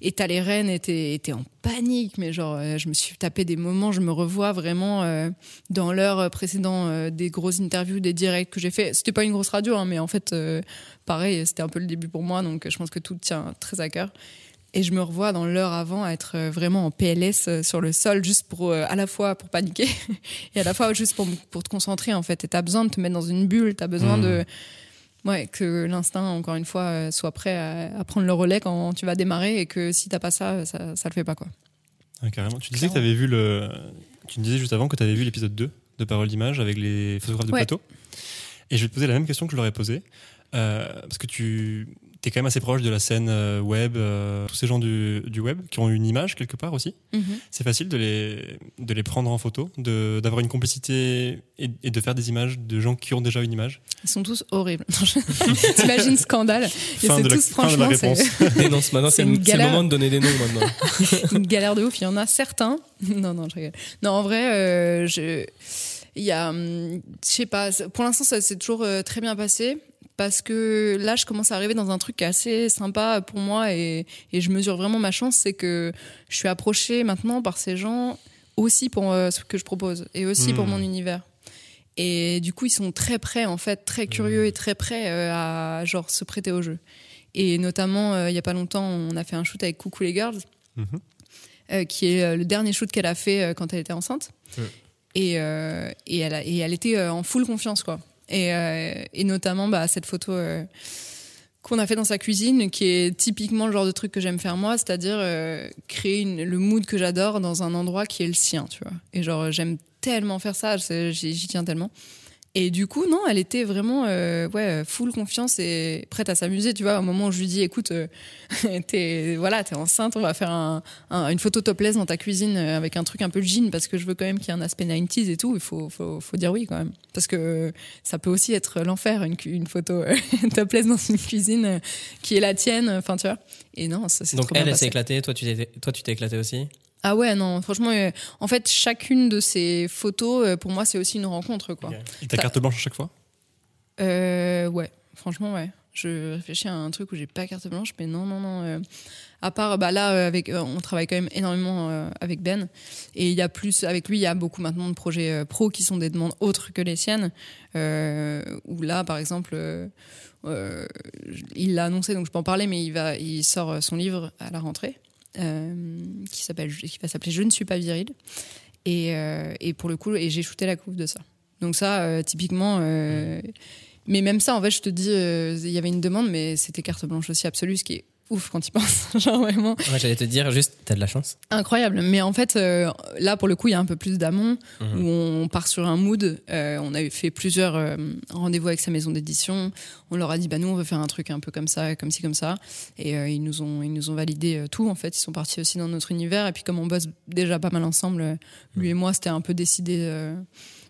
et t'as les t'es en panique, mais genre euh, je me suis tapé des moments, je me revois vraiment euh, dans l'heure précédent euh, des grosses interviews, des directs que j'ai fait. C'était pas une grosse radio, hein, mais en fait pareil, c'était un peu le début pour moi, donc je pense que tout tient très à cœur. Et je me revois dans l'heure avant à être vraiment en PLS sur le sol, juste pour à la fois pour paniquer [LAUGHS] et à la fois juste pour, pour te concentrer en fait. Et t'as besoin de te mettre dans une bulle, t'as besoin Mhm. de ouais que l'instinct encore une fois euh, soit prêt à, à prendre le relais quand tu vas démarrer et que si t'as pas ça, ça, ça le fait pas quoi. Ah, carrément. Tu disais que avais vu le. Tu me disais juste avant que tu avais vu l'épisode 2 de Parole d'image avec les photographes de Ouais. plateau. Et je vais te poser la même question que je leur ai posée. Euh, parce que tu es quand même assez proche de la scène euh, web, euh, tous ces gens du, du web qui ont une image quelque part aussi. C'est facile de les, de les prendre en photo, de- d'avoir une complicité et, et de faire des images de gens qui ont déjà une image. Ils sont tous horribles. [LAUGHS] T'imagines scandale Et Fin c'est de la- tous fin de la franchement c'est-. [LAUGHS] [LAUGHS] Dénonce maintenant, C'est c'est une le c'est moment de donner des noms maintenant. une galère de ouf. Il y en a certains. Non, non, je rigole. Non, en vrai, euh, je, il y a, hum, je sais pas. c'est- Pour l'instant, ça s'est toujours très bien passé parce que là, je commence à arriver dans un truc assez sympa pour moi et, et je mesure vraiment ma chance, c'est que je suis approchée maintenant par ces gens aussi pour euh, ce que je propose et aussi pour Hmm. mon univers. Et du coup, ils sont très prêts, en fait, très curieux et très prêts euh, à genre se prêter au jeu. Et notamment, euh, il y a pas longtemps, on a fait un shoot avec Coucou les Girls. Mhm. qui est le dernier shoot qu'elle a fait quand elle était enceinte. Et, et, elle a- et elle était en full confiance, quoi. Et, euh, et notamment, bah, cette photo euh, qu'on a fait dans sa cuisine, qui est typiquement le genre de truc que j'aime faire moi, c'est-à-dire euh, créer le mood que j'adore dans un endroit qui est le sien, tu vois. Et genre, j'aime tellement faire ça, j'y tiens tellement. Et du coup, non, elle était vraiment euh, ouais, full confiance et prête à s'amuser, tu vois. Au moment où je lui dis, écoute, euh, [LAUGHS] t'es voilà, t'es enceinte, on va faire un, un- une photo topless dans ta cuisine euh, avec un truc un peu jean parce que je veux quand même qu'il y ait un aspect 90s et tout. Il faut, faut, faut dire oui quand même. Parce que ça peut aussi être l'enfer, une, photo [LAUGHS] topless dans une cuisine qui est la tienne, enfin, tu vois. Et non, ça c'est Donc trop bien elle, s'est éclatée, toi tu t'es toi tu t'es éclaté aussi? Ah ouais, non, franchement, euh, en fait, chacune de ces photos, euh, pour moi, c'est aussi une rencontre, quoi. Et ta carte blanche à chaque fois? Euh, ouais, franchement, ouais. Je réfléchis à un truc où j'ai pas carte blanche, mais non, non, non. euh, à part, bah là, avec, on travaille quand même énormément avec Ben, et il y a plus, avec lui, il y a beaucoup maintenant de projets pro qui sont des demandes autres que les siennes. Où là, par exemple, il l'a annoncé, donc je peux en parler, mais il va, il sort son livre à la rentrée, qui s'appelle, qui va s'appeler Je ne suis pas viril. Et, euh, et pour le coup, et j'ai shooté la couve de ça. Donc ça, euh, typiquement. euh, mais même ça, en fait, je te dis, euh, il y avait une demande, mais c'était carte blanche aussi absolue, ce qui est ouf quand tu penses. [LAUGHS] Genre vraiment Ouais, j'allais te dire juste, t'as de la chance. incroyable. Mais en fait, euh, là, pour le coup, il y a un peu plus d'amont, Mhm. où on part sur un mood. Euh, on a fait plusieurs euh, rendez-vous avec sa maison d'édition. On leur a dit, bah nous, on veut faire un truc un peu comme ça, comme ci, comme ça. Et ils nous ont, ils nous ont validé tout. En fait, ils sont partis aussi dans notre univers. Et puis, comme on bosse déjà pas mal ensemble, euh, lui et moi, c'était un peu décidé.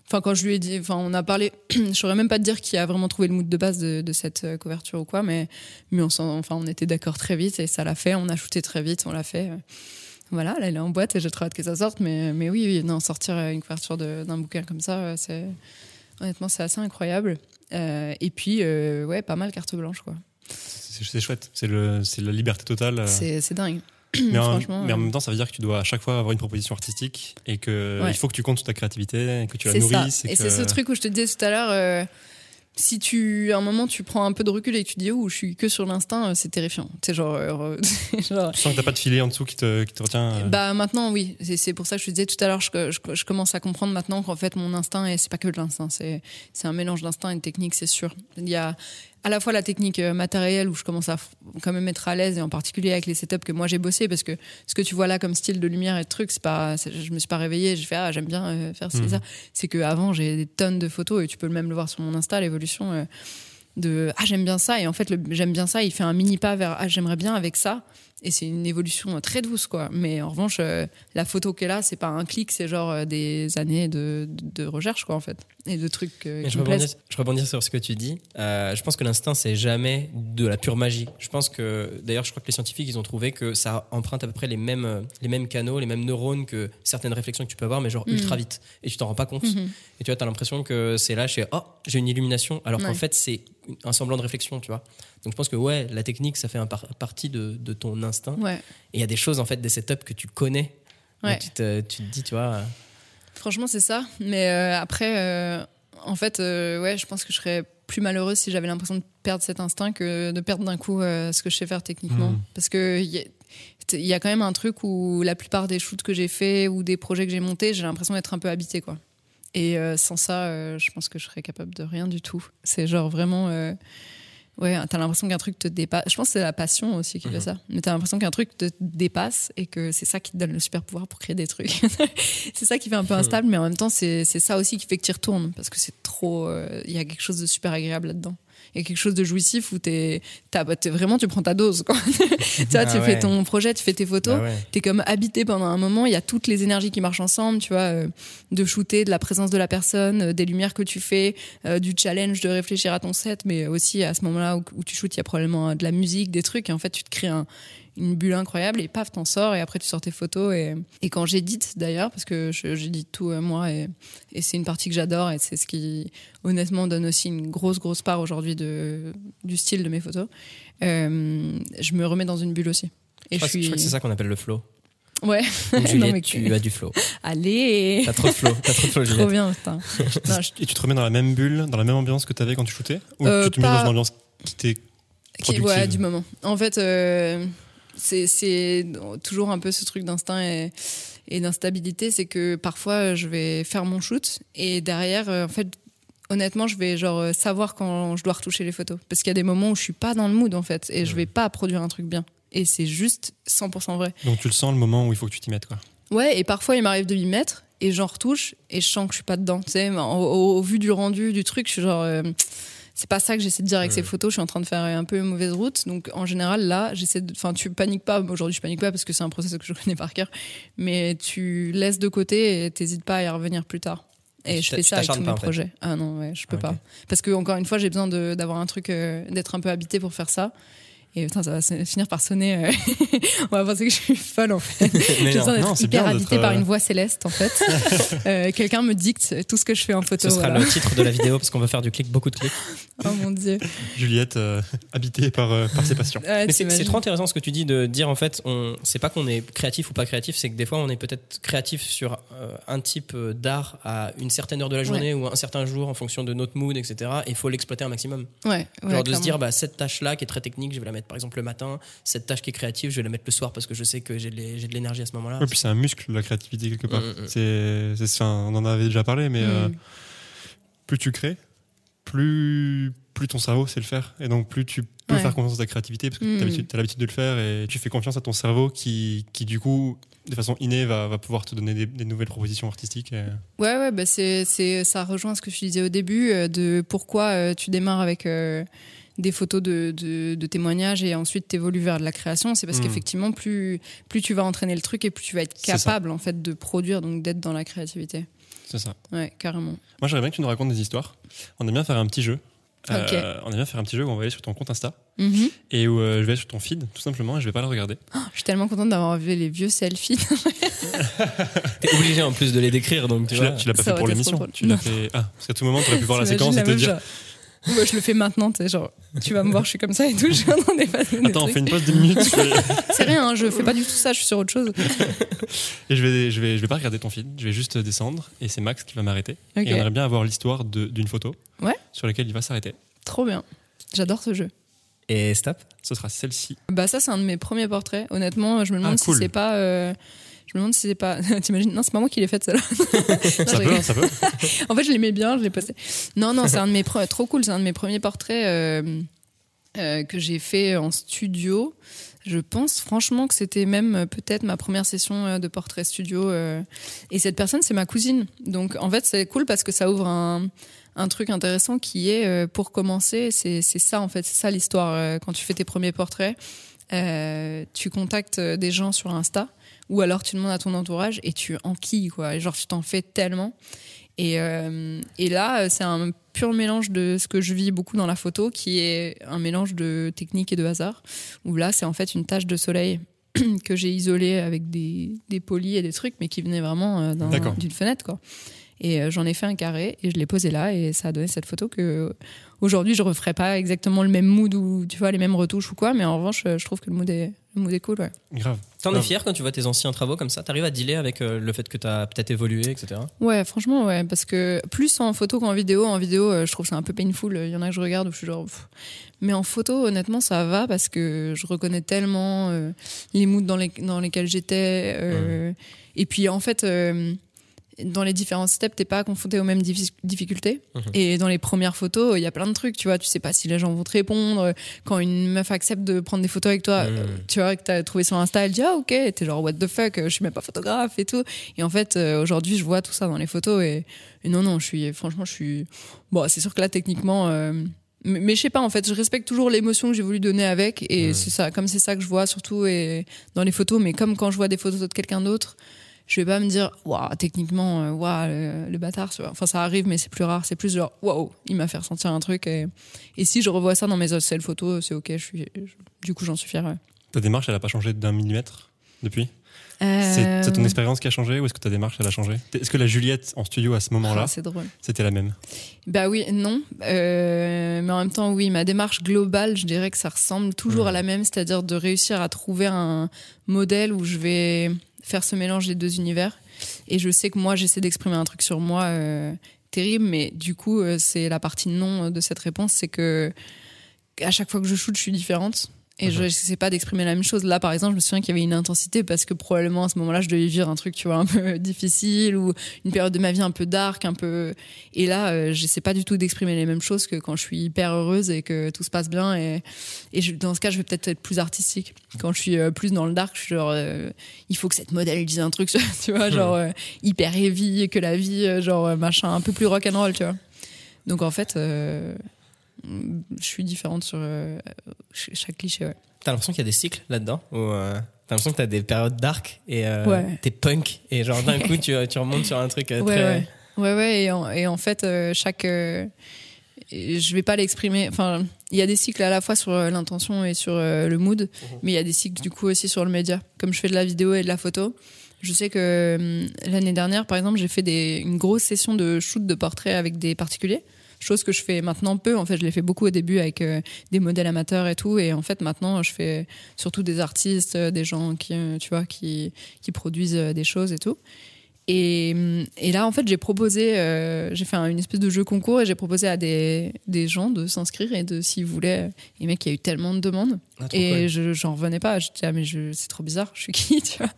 Enfin, quand je lui ai dit, enfin, on a parlé, [CLEARS THROAT] je saurais même pas te dire qui a vraiment trouvé le mood de base de, de cette euh, couverture ou quoi, mais, mais on, enfin, on était d'accord très vite et ça l'a fait. On a shooté très vite, on l'a fait. Voilà, là, elle est en boîte et j'ai trop hâte que ça sorte, mais, mais oui, oui, non, sortir euh, une couverture d'un bouquin comme ça, euh, c'est honnêtement, c'est assez incroyable. Euh, et puis, euh, ouais, pas mal carte blanche, quoi. C'est chouette, c'est le- c'est la liberté totale. c'est dingue. [CLEARS THROAT] Mais en, franchement, mais en euh, même temps, ça veut dire que tu dois à chaque fois avoir une proposition artistique et que Ouais. il faut que tu comptes sur ta créativité et que tu la ça. nourrisses. Et que- c'est ce truc où je te disais tout à l'heure, euh, si tu, à un moment, tu prends un peu de recul et que tu dis, oh, je suis que sur l'instinct, euh, c'est terrifiant. C'est genre, euh, [LAUGHS] genre, Tu sens que t'as pas de filet en dessous qui te, qui te retient. euh. Bah maintenant oui, c'est pour ça que je te disais tout à l'heure, je, je- je commence à comprendre maintenant qu'en fait mon instinct et c'est pas que de l'instinct, c'est c'est un mélange d'instinct et de technique, c'est sûr. Il y a à la fois la technique euh, matérielle où je commence à quand même être à l'aise et en particulier avec les setups que moi j'ai bossé parce que ce que tu vois là comme style de lumière et de trucs, c'est pas, je me suis pas réveillée, j'ai fait ah j'aime bien euh, faire ci Mhm. ça. C'est que avant j'ai des tonnes de photos et tu peux même le voir sur mon Insta l'évolution. euh, de ah j'aime bien ça et en fait j'aime bien ça il fait un mini pas vers ah j'aimerais bien avec ça et c'est une évolution très douce quoi mais en revanche euh, la photo qu'elle a c'est pas un clic c'est genre euh, des années de, de, recherche quoi en fait et de trucs euh, qui je me rebondis, plaisent je rebondis sur ce que tu dis. Euh, je pense que l'instinct, c'est jamais de la pure magie. Je pense que, d'ailleurs, je crois que les scientifiques, ils ont trouvé que ça emprunte à peu près les mêmes, euh, les mêmes canaux, les mêmes neurones que certaines réflexions que tu peux avoir, mais genre Mhm. ultra vite. Et tu t'en rends pas compte. Mhm. Et tu vois, t'as l'impression que c'est là, chez oh, j'ai une illumination, alors qu'en fait, c'est un semblant de réflexion, tu vois. Donc je pense que, ouais, la technique, ça fait un par- partie de, de ton instinct. ouais Et il y a des choses, en fait, des setups que tu connais. Ouais. Tu, te, tu te dis, tu vois. euh, franchement c'est ça mais euh, après euh, en fait euh, ouais je pense que je serais plus malheureuse si j'avais l'impression de perdre cet instinct que de perdre d'un coup euh, ce que je sais faire techniquement Mhm. parce que il y a- il y a quand même un truc où la plupart des shoots que j'ai fait ou des projets que j'ai montés, j'ai l'impression d'être un peu habité quoi. Et euh, sans ça, euh, je pense que je serais capable de rien du tout. C'est genre vraiment. euh, ouais, t'as l'impression qu'un truc te dépasse. Je pense que c'est la passion aussi qui fait Mhm. ça. Mais t'as l'impression qu'un truc te dépasse et que c'est ça qui te donne le super pouvoir pour créer des trucs. [LAUGHS] c'est ça qui fait un peu instable, mais en même temps, c'est ça aussi qui fait que tu retournes parce que c'est trop. euh, Il y a quelque chose de super agréable là-dedans. Il y a quelque chose de jouissif où t'es, t'as- bah, t'es- vraiment tu prends ta dose. Quoi. [LAUGHS] tu vois, Ah tu ouais. fais ton projet, tu fais tes photos bah ouais. t'es comme habité pendant un moment, il y a toutes les énergies qui marchent ensemble, tu vois, euh, de shooter, de la présence de la personne, euh, des lumières que tu fais, euh, du challenge de réfléchir à ton set, mais aussi à ce moment-là où, où tu shootes, il y a probablement de la musique, des trucs, et en fait tu te crées un- une bulle incroyable et paf, t'en sors, et après tu sors tes photos, et, et quand j'édite d'ailleurs, parce que j'édite tout euh, moi, et, et c'est une partie que j'adore, et c'est ce qui honnêtement donne aussi une grosse, grosse part aujourd'hui de, du style de mes photos, euh, je me remets dans une bulle aussi. Et Je crois, je crois que c'est ça qu'on appelle le flow. Ouais. Donc, [LAUGHS] Non, Juliette, mais- tu as du flow. Allez T'as trop de flow. T'as trop de flow, [LAUGHS] Trop bien, putain. [LAUGHS] Non, je- Et tu te remets dans la même bulle, dans la même ambiance que tu avais quand tu shootais? Ou Euh, tu te mets pas- dans une ambiance qui t'est qui- ouais, du moment. En fait, euh, c'est toujours un peu ce truc d'instinct et, et d'instabilité, c'est que parfois je vais faire mon shoot et derrière, euh, en fait, honnêtement, je vais genre euh, savoir quand je dois retoucher les photos, parce qu'il y a des moments où je suis pas dans le mood en fait et je vais pas produire un truc bien. Et c'est juste 100% vrai. Donc tu le sens le moment où il faut que tu t'y mettes, quoi. Ouais, et parfois il m'arrive de m'y mettre et j'en retouche et je sens que je suis pas dedans. Tu sais, au, au- au vu du rendu du truc, je suis genre. euh, c'est pas ça que j'essaie de dire avec ces photos. Je suis en train de faire un peu une mauvaise route. Donc en général, là, j'essaie de. Enfin, tu paniques pas. Aujourd'hui, je panique pas parce que c'est un process que je connais par cœur. Mais tu laisses de côté et t'hésites pas à y revenir plus tard. Et je fais ça avec tous mes fait. projets. Ah non, ouais, je peux Ok. pas. Parce que encore une fois, j'ai besoin d'avoir un truc, euh, d'être un peu habité pour faire ça. Et putain, ça va finir par sonner. euh, [LAUGHS] On va penser que je suis folle en fait. [LAUGHS] J'ai besoin d'être hyper bien d'être, habité par euh, une voix céleste en fait. [LAUGHS] Euh, Quelqu'un me dicte tout ce que je fais en photo. Ce sera voilà. le titre de la vidéo parce qu'on va faire du clic, beaucoup de clics. Oh mon dieu. Juliette, euh, habitée par, euh, par ses passions. Ouais, Mais c'est trop intéressant ce que tu dis de dire en fait, on c'est pas qu'on est créatif ou pas créatif, c'est que des fois on est peut-être créatif sur euh, un type d'art à une certaine heure de la journée ou un certain jour en fonction de notre mood, etc. Et il faut l'exploiter un maximum. Ouais, ouais, Genre de se dire bah cette tâche là qui est très technique, je vais la mettre par exemple le matin. Cette tâche qui est créative, je vais la mettre le soir parce que je sais que j'ai de l'énergie à ce moment-là. Ouais, puis c'est un muscle, la créativité, quelque part. Mm, mm, mm. C'est, enfin, on en avait déjà parlé, mais euh, plus tu crées, plus, plus ton cerveau sait le faire. Et donc, plus tu peux Ouais. faire confiance à ta créativité, parce que tu as l'habitude de le faire, et tu fais confiance à ton cerveau qui, qui du coup, de façon innée, va, va pouvoir te donner des, des nouvelles propositions artistiques. et- Ouais, ouais, bah c'est, ça rejoint ce que je disais au début euh, de pourquoi euh, tu démarres avec euh, des photos de, de, de témoignages et ensuite t'évolues vers de la création. C'est parce Mm. qu'effectivement, plus, plus tu vas entraîner le truc et plus tu vas être capable en fait de produire, donc d'être dans la créativité. C'est ça. Ouais, carrément. Moi, j'aimerais bien que tu nous racontes des histoires. On aime bien faire un petit jeu. Euh, on aime bien faire un petit jeu où on va aller sur ton compte Insta Mhm. et où euh, je vais aller sur ton feed, tout simplement, et je vais pas le regarder. Je suis tellement contente d'avoir vu les vieux selfies. [LAUGHS] T'es obligé en plus de les décrire donc tu Tu l'as, vois. tu l'as pas Ça fait pour l'émission. Tu l'as fait. Ah, parce qu'à tout moment, tu aurais pu voir la [LAUGHS] séquence et te dire Ouais, je le fais maintenant, tu sais, genre, tu vas me voir, je suis comme ça et tout, [LAUGHS] je suis en train d'effacer des Attends, on fait une pause de minutes. fais- [LAUGHS] C'est rien, hein, je fais pas du tout ça, je suis sur autre chose. [LAUGHS] Et je vais, je vais, je vais pas regarder ton feed. Je vais juste descendre et c'est Max qui va m'arrêter. Ok. Et on aimerait bien avoir l'histoire de- d'une photo. Ouais. Sur laquelle il va s'arrêter. Trop bien. J'adore ce jeu. Et stop. Ce sera celle-ci. Bah ça c'est un de mes premiers portraits. Honnêtement, je me demande Ah, cool. si c'est pas. euh, Je me demande si c'est pas. [LAUGHS] T'imagines Non, c'est pas moi qui l'ai faite celle-là. [LAUGHS] Ça peut, ça peut. [LAUGHS] En fait, je l'aimais bien, je l'ai posté. Non, non, c'est un de mes pre- trop cool. C'est un de mes premiers portraits euh, euh, que j'ai fait en studio. Je pense franchement que c'était même euh, peut-être ma première session de portrait studio. Et cette personne, c'est ma cousine. Donc en fait, c'est cool parce que ça ouvre un, un truc intéressant qui est, pour commencer, c'est c'est ça en fait, c'est ça l'histoire. Quand tu fais tes premiers portraits, euh, tu contactes des gens sur Insta ou alors tu demandes à ton entourage et tu enquilles quoi. Et genre tu t'en fais tellement. Et, euh, et là, euh, c'est un pur mélange de ce que je vis beaucoup dans la photo, qui est un mélange de technique et de hasard. Où là, c'est en fait une tache de soleil [CLEARS THROAT] que j'ai isolée avec des, des polis et des trucs, mais qui venait vraiment euh, d'une fenêtre, quoi. Et euh, j'en ai fait un carré et je l'ai posé là et ça a donné cette photo que euh, aujourd'hui je referais pas exactement le même mood ou tu vois les mêmes retouches ou quoi, mais en revanche euh, je trouve que le mood est, le mood est cool. Ouais. Grave. T'en es fier quand tu vois tes anciens travaux comme ça? T'arrives à dealer avec euh, le fait que t'as peut-être évolué, etc. Ouais, franchement, ouais, parce que plus en photo qu'en vidéo, en vidéo, euh, je trouve ça un peu painful. Il y en a que je regarde où je suis genre. pff. Mais en photo, honnêtement, ça va parce que je reconnais tellement euh, les moods dans, les, dans lesquels j'étais. euh, Et puis, en fait, euh, dans les différents steps, t'es pas confronté aux mêmes diffi- difficultés. Mhm. Et dans les premières photos, il y a plein de trucs, tu vois. Tu sais pas si les gens vont te répondre. Quand une meuf accepte de prendre des photos avec toi, Mhm. euh, tu vois, que t'as trouvé sur Insta, elle dit ah ok, t'es genre what the fuck, je suis même pas photographe et tout. Et en fait, euh, aujourd'hui, je vois tout ça dans les photos et, et non, non, je suis, franchement, je suis. Bon, c'est sûr que là, techniquement. euh, mais, mais je sais pas, en fait, je respecte toujours l'émotion que j'ai voulu donner avec et Ouais. c'est ça, comme c'est ça que je vois surtout et dans les photos, mais comme quand je vois des photos de quelqu'un d'autre, je vais pas me dire, waouh, techniquement, euh, waouh, le, le bâtard. Enfin, ça arrive, mais c'est plus rare. C'est plus genre, waouh, il m'a fait ressentir un truc. Et, et si je revois ça dans mes autres photos, c'est ok, je suis, je- du coup, j'en suis ouais. Ta démarche, elle a pas changé d'un millimètre depuis? C'est Euh, c'est ton expérience qui a changé ou est-ce que ta démarche, elle a changé? Est-ce que la Juliette en studio à ce moment-là, ah, c'était la même? Bah oui, non. Euh, mais en même temps, oui, ma démarche globale, je dirais que ça ressemble toujours Mhm. à la même, c'est-à-dire de réussir à trouver un modèle où je vais faire ce mélange des deux univers. Et je sais que moi, j'essaie d'exprimer un truc sur moi euh, terrible, mais du coup, euh, c'est la partie non de cette réponse, c'est que à chaque fois que je shoot, je suis différente. Et je sais pas d'exprimer la même chose. Là, par exemple, je me souviens qu'il y avait une intensité parce que probablement à ce moment-là, je devais vivre un truc, tu vois, un peu [LAUGHS] difficile ou une période de ma vie un peu dark, un peu. Et là, euh, je sais pas du tout d'exprimer les mêmes choses que quand je suis hyper heureuse et que tout se passe bien. Et, et je- dans ce cas, je vais peut-être être plus artistique. Quand je suis euh, plus dans le dark, je suis genre, euh, il faut que cette modèle dise un truc, [LAUGHS] tu vois, genre euh, hyper heavy, et que la vie, genre machin, un peu plus rock'n'roll, tu vois. Donc en fait, je suis différente sur euh, ch- chaque cliché, ouais. T'as l'impression qu'il y a des cycles là-dedans ou euh, T'as l'impression que t'as des périodes dark et euh, Ouais. t'es punk et genre d'un coup tu, tu remontes sur un truc euh, très. ouais. Ouais, ouais, et en, et en fait, chaque. je vais pas l'exprimer. Enfin, il y a des cycles à la fois sur l'intention et sur le mood, mais il y a des cycles du coup aussi sur le média. Comme je fais de la vidéo et de la photo, je sais que hum, l'année dernière, par exemple, j'ai fait des, une grosse session de shoot de portraits avec des particuliers. Chose que je fais maintenant peu. En fait, je l'ai fait beaucoup au début avec euh, des modèles amateurs et tout. Et en fait, maintenant, je fais surtout des artistes, euh, des gens qui, euh, tu vois, qui, qui produisent des choses et tout. Et, et là, en fait, j'ai proposé, euh, j'ai fait un- une espèce de jeu concours et j'ai proposé à des, des gens de s'inscrire et de s'ils voulaient. Et mec, il y a eu tellement de demandes Ah, et cool. je j'en revenais pas. Je disais, ah, mais c'est trop bizarre, je suis qui, [LAUGHS] tu vois?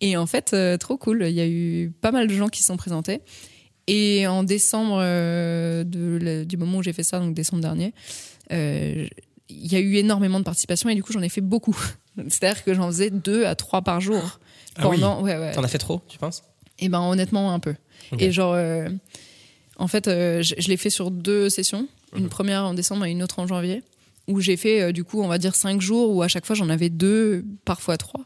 Et en fait, euh, trop cool. Il y a eu pas mal de gens qui se sont présentés. Et en décembre, euh, de, le- du moment où j'ai fait ça, donc décembre dernier, euh, il y a eu énormément de participation et du coup, j'en ai fait beaucoup. [LAUGHS] C'est-à-dire que j'en faisais deux à trois par jour. Ah oui. Pendant, ouais, ouais. T'en as fait trop, tu penses? Et ben honnêtement un peu. Et genre, euh, en fait, je, je l'ai fait sur deux sessions, Mhm. une première en décembre et une autre en janvier, où j'ai fait du coup, on va dire cinq jours, où à chaque fois j'en avais deux, parfois trois.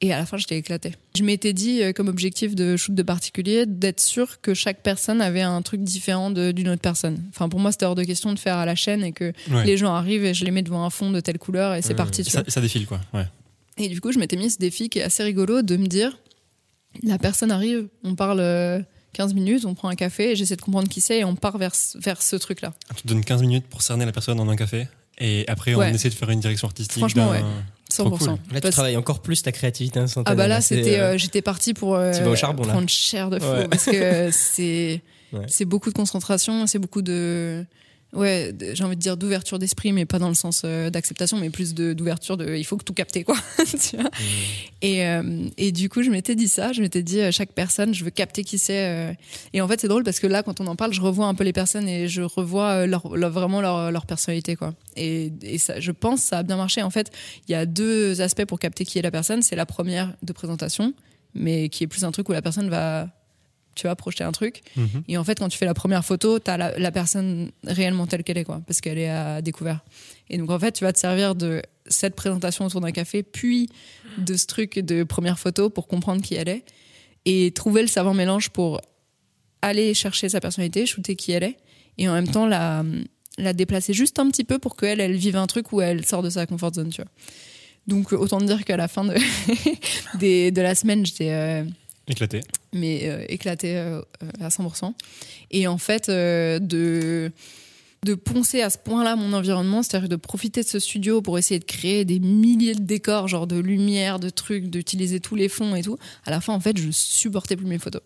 Et à la fin, j'étais éclatée. Je m'étais dit, euh, comme objectif de shoot de particulier, d'être sûr que chaque personne avait un truc différent d'une autre personne. Enfin, pour moi, c'était hors de question de faire à la chaîne et que Ouais. les gens arrivent et je les mets devant un fond de telle couleur et c'est parti. Ça, ça défile, quoi. Ouais. Et du coup, je m'étais mis ce défi qui est assez rigolo de me dire la personne arrive, on parle euh, 15 minutes, on prend un café et j'essaie de comprendre qui c'est et on part vers, ce- vers ce truc-là. Tu te donnes 15 minutes pour cerner la personne en un café. Et après, on Ouais. essaie de faire une direction artistique. Franchement, ouais. 100%. Trop cool. Là, tu travailles encore plus ta créativité instantanée. Ah bah là, c'était, euh, euh, j'étais partie pour euh, tu vas au charbon, là. prendre cher de fou Ouais. parce que [LAUGHS] c'est, Ouais. c'est beaucoup de concentration, c'est beaucoup de, ouais, de- j'ai envie de dire d'ouverture d'esprit, mais pas dans le sens euh, d'acceptation, mais plus de d'ouverture de, il faut que tout capter quoi. [LAUGHS] tu vois et, euh, et du coup, je m'étais dit ça, je m'étais dit euh, chaque personne, je veux capter qui c'est. euh. Et en fait, c'est drôle parce que là, quand on en parle, je revois un peu les personnes et je revois leur, leur- vraiment leur, leur personnalité quoi. Et, et ça, je pense, ça a bien marché. En fait, il y a deux aspects pour capter qui est la personne. C'est la première de présentation, mais qui est plus un truc où la personne va, tu vois, projeter un truc. Mhm. Et en fait, quand tu fais la première photo, t'as la, la personne réellement telle qu'elle est, quoi, parce qu'elle est à découvert. Et donc, en fait, tu vas te servir de cette présentation autour d'un café, puis de ce truc de première photo pour comprendre qui elle est, et trouver le savant mélange pour aller chercher sa personnalité, shooter qui elle est, et en même temps la, la déplacer juste un petit peu pour qu'elle, elle vive un truc où elle sort de sa comfort zone, tu vois. Donc, autant dire qu'à la fin de, [LAUGHS] des- de la semaine, j'étais euh, Éclaté. Mais euh, éclaté euh, à 100%. Et en fait, euh, de, de poncer à ce point-là mon environnement, c'est-à-dire de profiter de ce studio pour essayer de créer des milliers de décors, genre de lumière, de trucs, d'utiliser tous les fonds et tout, à la fin, en fait, je supportais plus mes photos,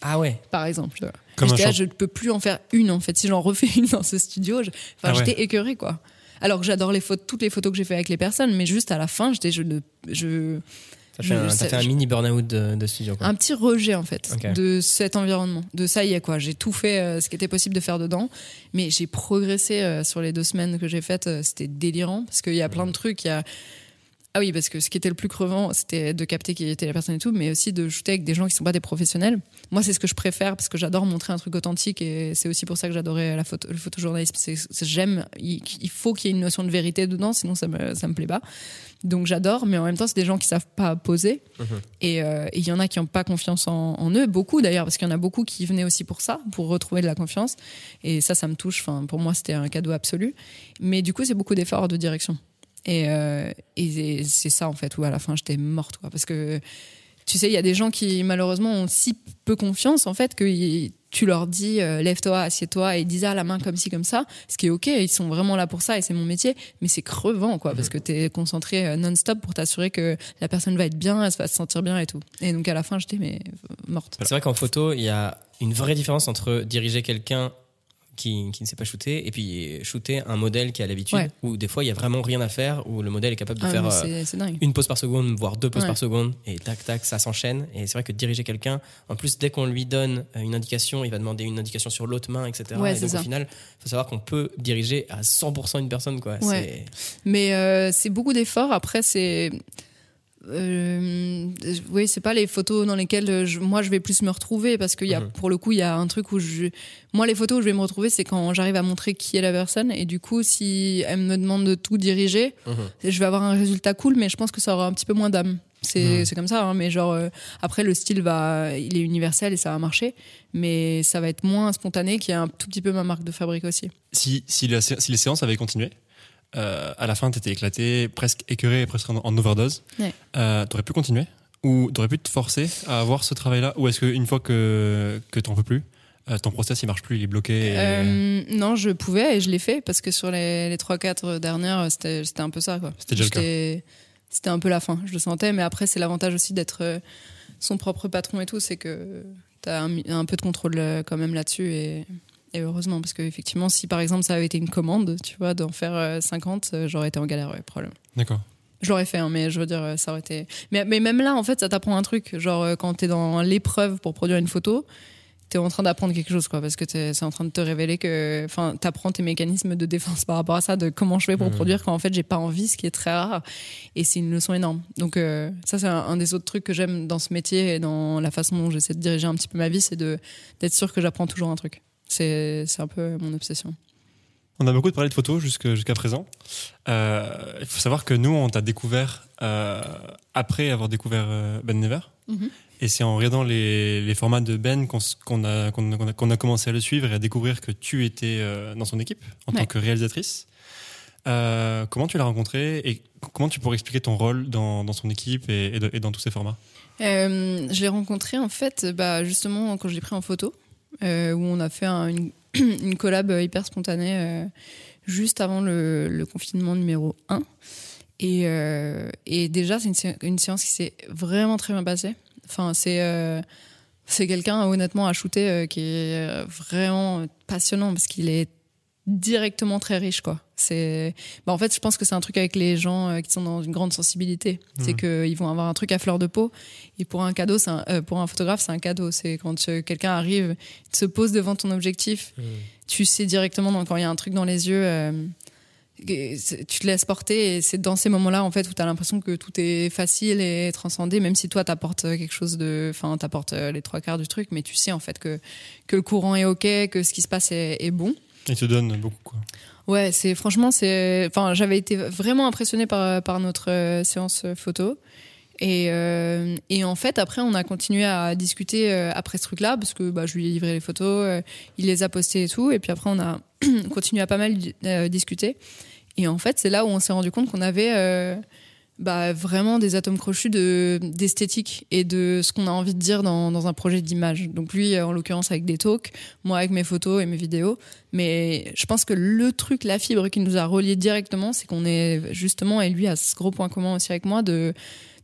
Ah ouais. [LAUGHS] par exemple. Comme un là, je ne peux plus en faire une, en fait. Si j'en refais une dans ce studio, je- enfin, Ah ouais. j'étais écœurée, quoi. Alors que j'adore les photos, toutes les photos que j'ai fait avec les personnes, mais juste à la fin, j'étais, je ne, je, T'as fait, un, fait mini burn-out de, de studio. Quoi. un petit rejet en fait de cet environnement de ça y est quoi j'ai tout fait euh, ce qui était possible de faire dedans mais j'ai progressé euh, sur les deux semaines que j'ai faites euh, c'était délirant parce qu'il y a plein de trucs il y a ah oui parce que ce qui était le plus crevant c'était de capter qui était la personne et tout mais aussi de shooter avec des gens qui sont pas des professionnels moi c'est ce que je préfère parce que j'adore montrer un truc authentique et c'est aussi pour ça que j'adorais la photo le photojournalisme j'aime il, il faut qu'il y ait une notion de vérité dedans sinon ça me ça me plaît pas donc j'adore mais en même temps c'est des gens qui savent pas poser et euh, et il y en a qui n'ont pas confiance en, en eux, beaucoup d'ailleurs, parce qu'il y en a beaucoup qui venaient aussi pour ça, pour retrouver de la confiance. Et ça, ça me touche. Enfin, pour moi, c'était un cadeau absolu. Mais du coup, c'est beaucoup d'efforts de direction. Et, euh, et c'est ça, en fait, où à la fin, j'étais morte. Quoi, parce que, tu sais, il y a des gens qui, malheureusement, ont si peu confiance, en fait, que y- tu leur dis, euh, lève-toi, assieds-toi, et disent, ah, la main comme ci, comme ça. Ce qui est OK, ils sont vraiment là pour ça, et c'est mon métier. Mais c'est crevant, quoi, parce que t'es concentré euh, non-stop pour t'assurer que la personne va être bien, elle va se sentir bien et tout. Et donc, à la fin, j'étais, mais, morte. C'est vrai qu'en photo, il y a une vraie différence entre diriger quelqu'un qui, qui ne sait pas shooter et puis shooter un modèle qui a l'habitude Ouais. où des fois il y a vraiment rien à faire où le modèle est capable de Ah, faire euh, une pause par seconde, voire deux pauses Ouais. par seconde, et tac, tac, ça s'enchaîne. Et c'est vrai que diriger quelqu'un, en plus, dès qu'on lui donne euh, une indication, il va demander une indication sur l'autre main, etc. Ouais, et donc, ça. au final, il faut savoir qu'on peut diriger à 100% une personne, quoi. Mais euh, c'est beaucoup d'efforts. Après, c'est. Euh, oui, c'est pas les photos dans lesquelles je- moi je vais plus me retrouver parce qu'il y a Mhm. pour le coup il y a un truc où je moi les photos où je vais me retrouver c'est quand j'arrive à montrer qui est la personne et du coup si elle me demande de tout diriger. Mhm. je vais avoir un résultat cool mais je pense que ça aura un petit peu moins d'âme c'est Mhm. comme ça hein, mais genre euh, après le style va il est universel et ça va marcher mais ça va être moins spontané qui est un tout petit peu ma marque de fabrique aussi Si, si, la sé- si les séances avaient continué, euh, à la fin, t'étais éclaté, presque écœuré, presque en, en overdose. Ouais. Euh, t'aurais pu continuer Ou t'aurais pu te forcer à avoir ce travail-là? Ou est-ce qu'une fois que, que t'en peux plus, euh, ton process il marche plus, il est bloqué et- Euh, non, je pouvais et je l'ai fait parce que sur les, les 3-4 dernières, c'était un peu ça. C'était déjà le cas. J'étais- C'était un peu la fin, je le sentais. Mais après, c'est l'avantage aussi d'être son propre patron et tout, c'est que tu as un, un peu de contrôle quand même là-dessus. Et, et heureusement, parce qu'effectivement, si par exemple ça avait été une commande, tu vois, d'en faire euh, 50, euh, j'aurais été en galère, ouais, probablement. D'accord. Je l'aurais fait, hein, mais je veux dire, euh, ça aurait été. Mais, mais même là, en fait, ça t'apprend un truc. Genre, euh, quand t'es dans l'épreuve pour produire une photo, t'es en train d'apprendre quelque chose, quoi, parce que c'est en train de te révéler que. Enfin, t'apprends tes mécanismes de défense par rapport à ça, de comment je fais pour Mhm. produire quand en fait j'ai pas envie, ce qui est très rare. Et c'est une leçon énorme. Donc, euh, ça, c'est un, un des autres trucs que j'aime dans ce métier et dans la façon dont j'essaie de diriger un petit peu ma vie, c'est d'être sûr que j'apprends toujours un truc. C'est un peu mon obsession. On a beaucoup parlé de photos jusqu'à présent. Euh, Il faut savoir que nous, on t'a découvert euh, après avoir découvert euh, Ben Never. Mhm. Et c'est en regardant les, les formats de Ben qu'on a, a, a- commencé à le suivre et à découvrir que tu étais dans son équipe en tant que réalisatrice. Euh, comment tu l'as rencontré et comment tu pourrais expliquer ton rôle dans, dans son équipe et, et de- et dans tous ces formats? Euh, je l'ai rencontré en fait, bah, justement quand je l'ai pris en photo, euh, où on a fait un- [CLEARS THROAT] une, collab hyper spontanée euh, juste avant le, confinement numéro 1. Et, euh, et déjà, c'est une, une séance qui s'est vraiment très bien passée. Enfin, c'est c'est quelqu'un honnêtement à shooter qui est vraiment passionnant parce qu'il est directement très riche quoi. C'est bah en fait je pense que c'est un truc avec les gens euh, qui sont dans une grande sensibilité, c'est Mhm. que ils vont avoir un truc à fleur de peau et pour un cadeau c'est un- euh, pour un photographe c'est un cadeau, c'est quand euh, quelqu'un arrive, se pose devant ton objectif, tu sais directement dans- quand il y a un truc dans les yeux euh, tu te laisses porter et c'est dans ces moments-là en fait où tu as l'impression que tout est facile et transcendé même si toi t'apportes quelque chose de enfin t'apportes euh, les trois quarts du truc mais tu sais en fait que que le courant est OK, que ce qui se passe est, est bon. Il te donne beaucoup. Quoi. Ouais, c'est franchement c'est enfin j'avais été vraiment impressionnée par par notre euh, séance photo. Et, euh, et en fait, après, on a continué à discuter euh, après ce truc-là, parce que bah, je lui ai livré les photos, il les a postées et tout. Et puis après, on a [CLEARS THROAT] continué à pas mal discuter. Et en fait, c'est là où on s'est rendu compte qu'on avait bah, vraiment des atomes crochus de- d'esthétique et de ce qu'on a envie de dire dans, dans un projet d'image. Donc lui, euh, en l'occurrence, avec des talks, moi avec mes photos et mes vidéos. Mais je pense que le truc, la fibre qui nous a reliés directement, c'est qu'on est justement, et lui a ce gros point commun aussi avec moi, de,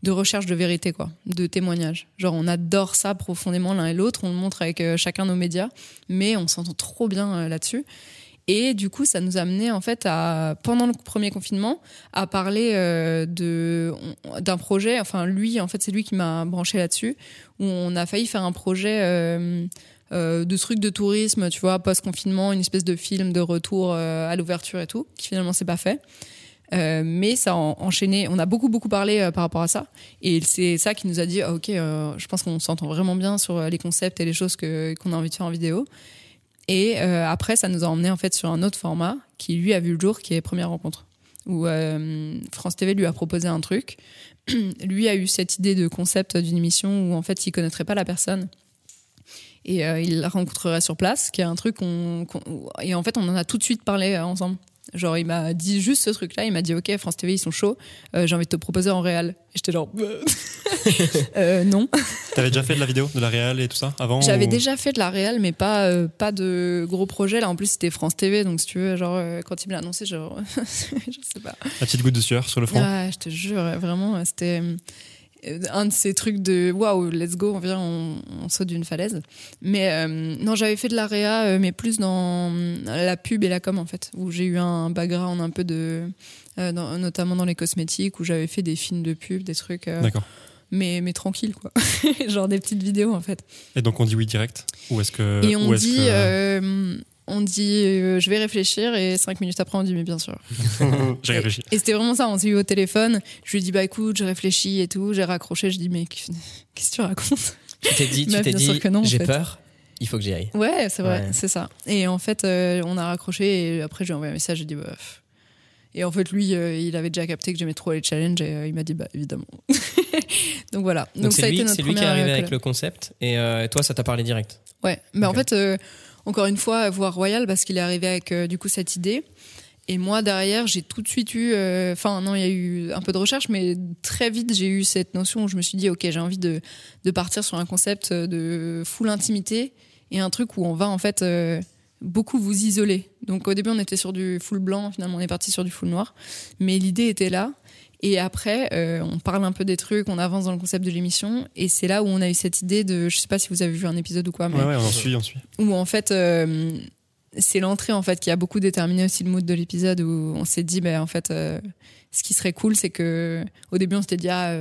de recherche de vérité, quoi, de témoignage. Genre, on adore ça profondément l'un et l'autre, on le montre avec euh, chacun nos médias, mais on s'entend trop bien euh, là-dessus. Et du coup, ça nous a amené en fait à pendant le premier confinement à parler euh, de d'un projet. Enfin, lui, en fait, c'est lui qui m'a branché là-dessus. Où on a failli faire un projet euh, euh, de trucs de tourisme, tu vois, post confinement, une espèce de film de retour à l'ouverture et tout, qui finalement s'est pas fait. Mais ça a en- enchaîné. On a beaucoup beaucoup parlé par rapport à ça, et c'est ça qui nous a dit ah, ok, je pense qu'on s'entend vraiment bien sur les concepts et les choses que qu'on a envie de faire en vidéo. Et euh, après, ça nous a emmené en fait sur un autre format qui lui a vu le jour, qui est Première Rencontre, où euh, France TV lui a proposé un truc. [CLEARS THROAT] lui a eu cette idée de concept d'une émission où en fait il connaîtrait pas la personne et euh, il la rencontrerait sur place, qui est un truc qu'on et en fait on en a tout de suite parlé ensemble. Genre il m'a dit juste ce truc-là, il m'a dit ok France TV ils sont chauds, euh, j'ai envie de te proposer en réel. Et j'étais genre [LAUGHS] euh, non. T'avais déjà fait de la vidéo, de la réal et tout ça avant J'avais ou- déjà fait de la réal, mais pas, euh, pas de gros projets. Là, en plus, c'était France TV, donc si tu veux, genre, euh, quand il me l'a annoncé, genre, [LAUGHS] je sais pas. La petite goutte de sueur sur le front Ouais, je te jure, vraiment, c'était. Un de ces trucs de waouh, let's go, on vient, on, on saute d'une falaise. Mais euh, non, j'avais fait de la réa, euh, mais plus dans la pub et la com en fait, où j'ai eu un background un peu de, euh, dans- notamment dans les cosmétiques, où j'avais fait des films de pub, des trucs, euh, D'accord. mais mais tranquille quoi, [LAUGHS] genre des petites vidéos en fait. Et donc on dit oui direct Ou est-ce que. et on dit, que- on dit, euh, je vais réfléchir, et cinq minutes après on dit mais bien sûr. [LAUGHS] J'ai réfléchi. Et c'était vraiment ça, on s'est eu au téléphone. Je lui ai dit, bah écoute, je réfléchis et tout. J'ai raccroché, je dis, mais qu'est-ce que tu racontes? Tu t'es dit, [LAUGHS] Bah, tu t'es bien sûr dit que non, en j'ai peur, il faut que j'y aille. Ouais, c'est vrai, Ouais. c'est ça. Et en fait, euh, on a raccroché et après, j'ai envoyé un message, j'ai dit, bah. Et en fait, lui, euh, il avait déjà capté que j'aimais trop les challenges et euh, il m'a dit, bah évidemment. [LAUGHS] Donc voilà. Donc, ça c'est a lui, été notre c'est lui qui est arrivé avec le concept et euh, toi, ça t'a parlé direct. Ouais, mais en fait, euh, encore une fois, voir Royal parce qu'il est arrivé avec euh, du coup cette idée. Et moi derrière, j'ai tout de suite eu, euh, enfin non, il y a eu un peu de recherche, mais très vite j'ai eu cette notion où je me suis dit, ok, j'ai envie de, de partir sur un concept de full intimité et un truc où on va en fait euh, beaucoup vous isoler. Donc au début on était sur du full blanc, finalement on est parti sur du full noir, mais l'idée était là. Et après, euh, on parle un peu des trucs, on avance dans le concept de l'émission, et c'est là où on a eu cette idée de, je sais pas si vous avez vu un épisode ou quoi, mais Ouais, ouais, on en suit, on suit. où en fait euh, c'est l'entrée en fait qui a beaucoup déterminé aussi le mood de l'épisode où on s'est dit ben en fait euh, ce qui serait cool c'est que au début on s'était dit ah,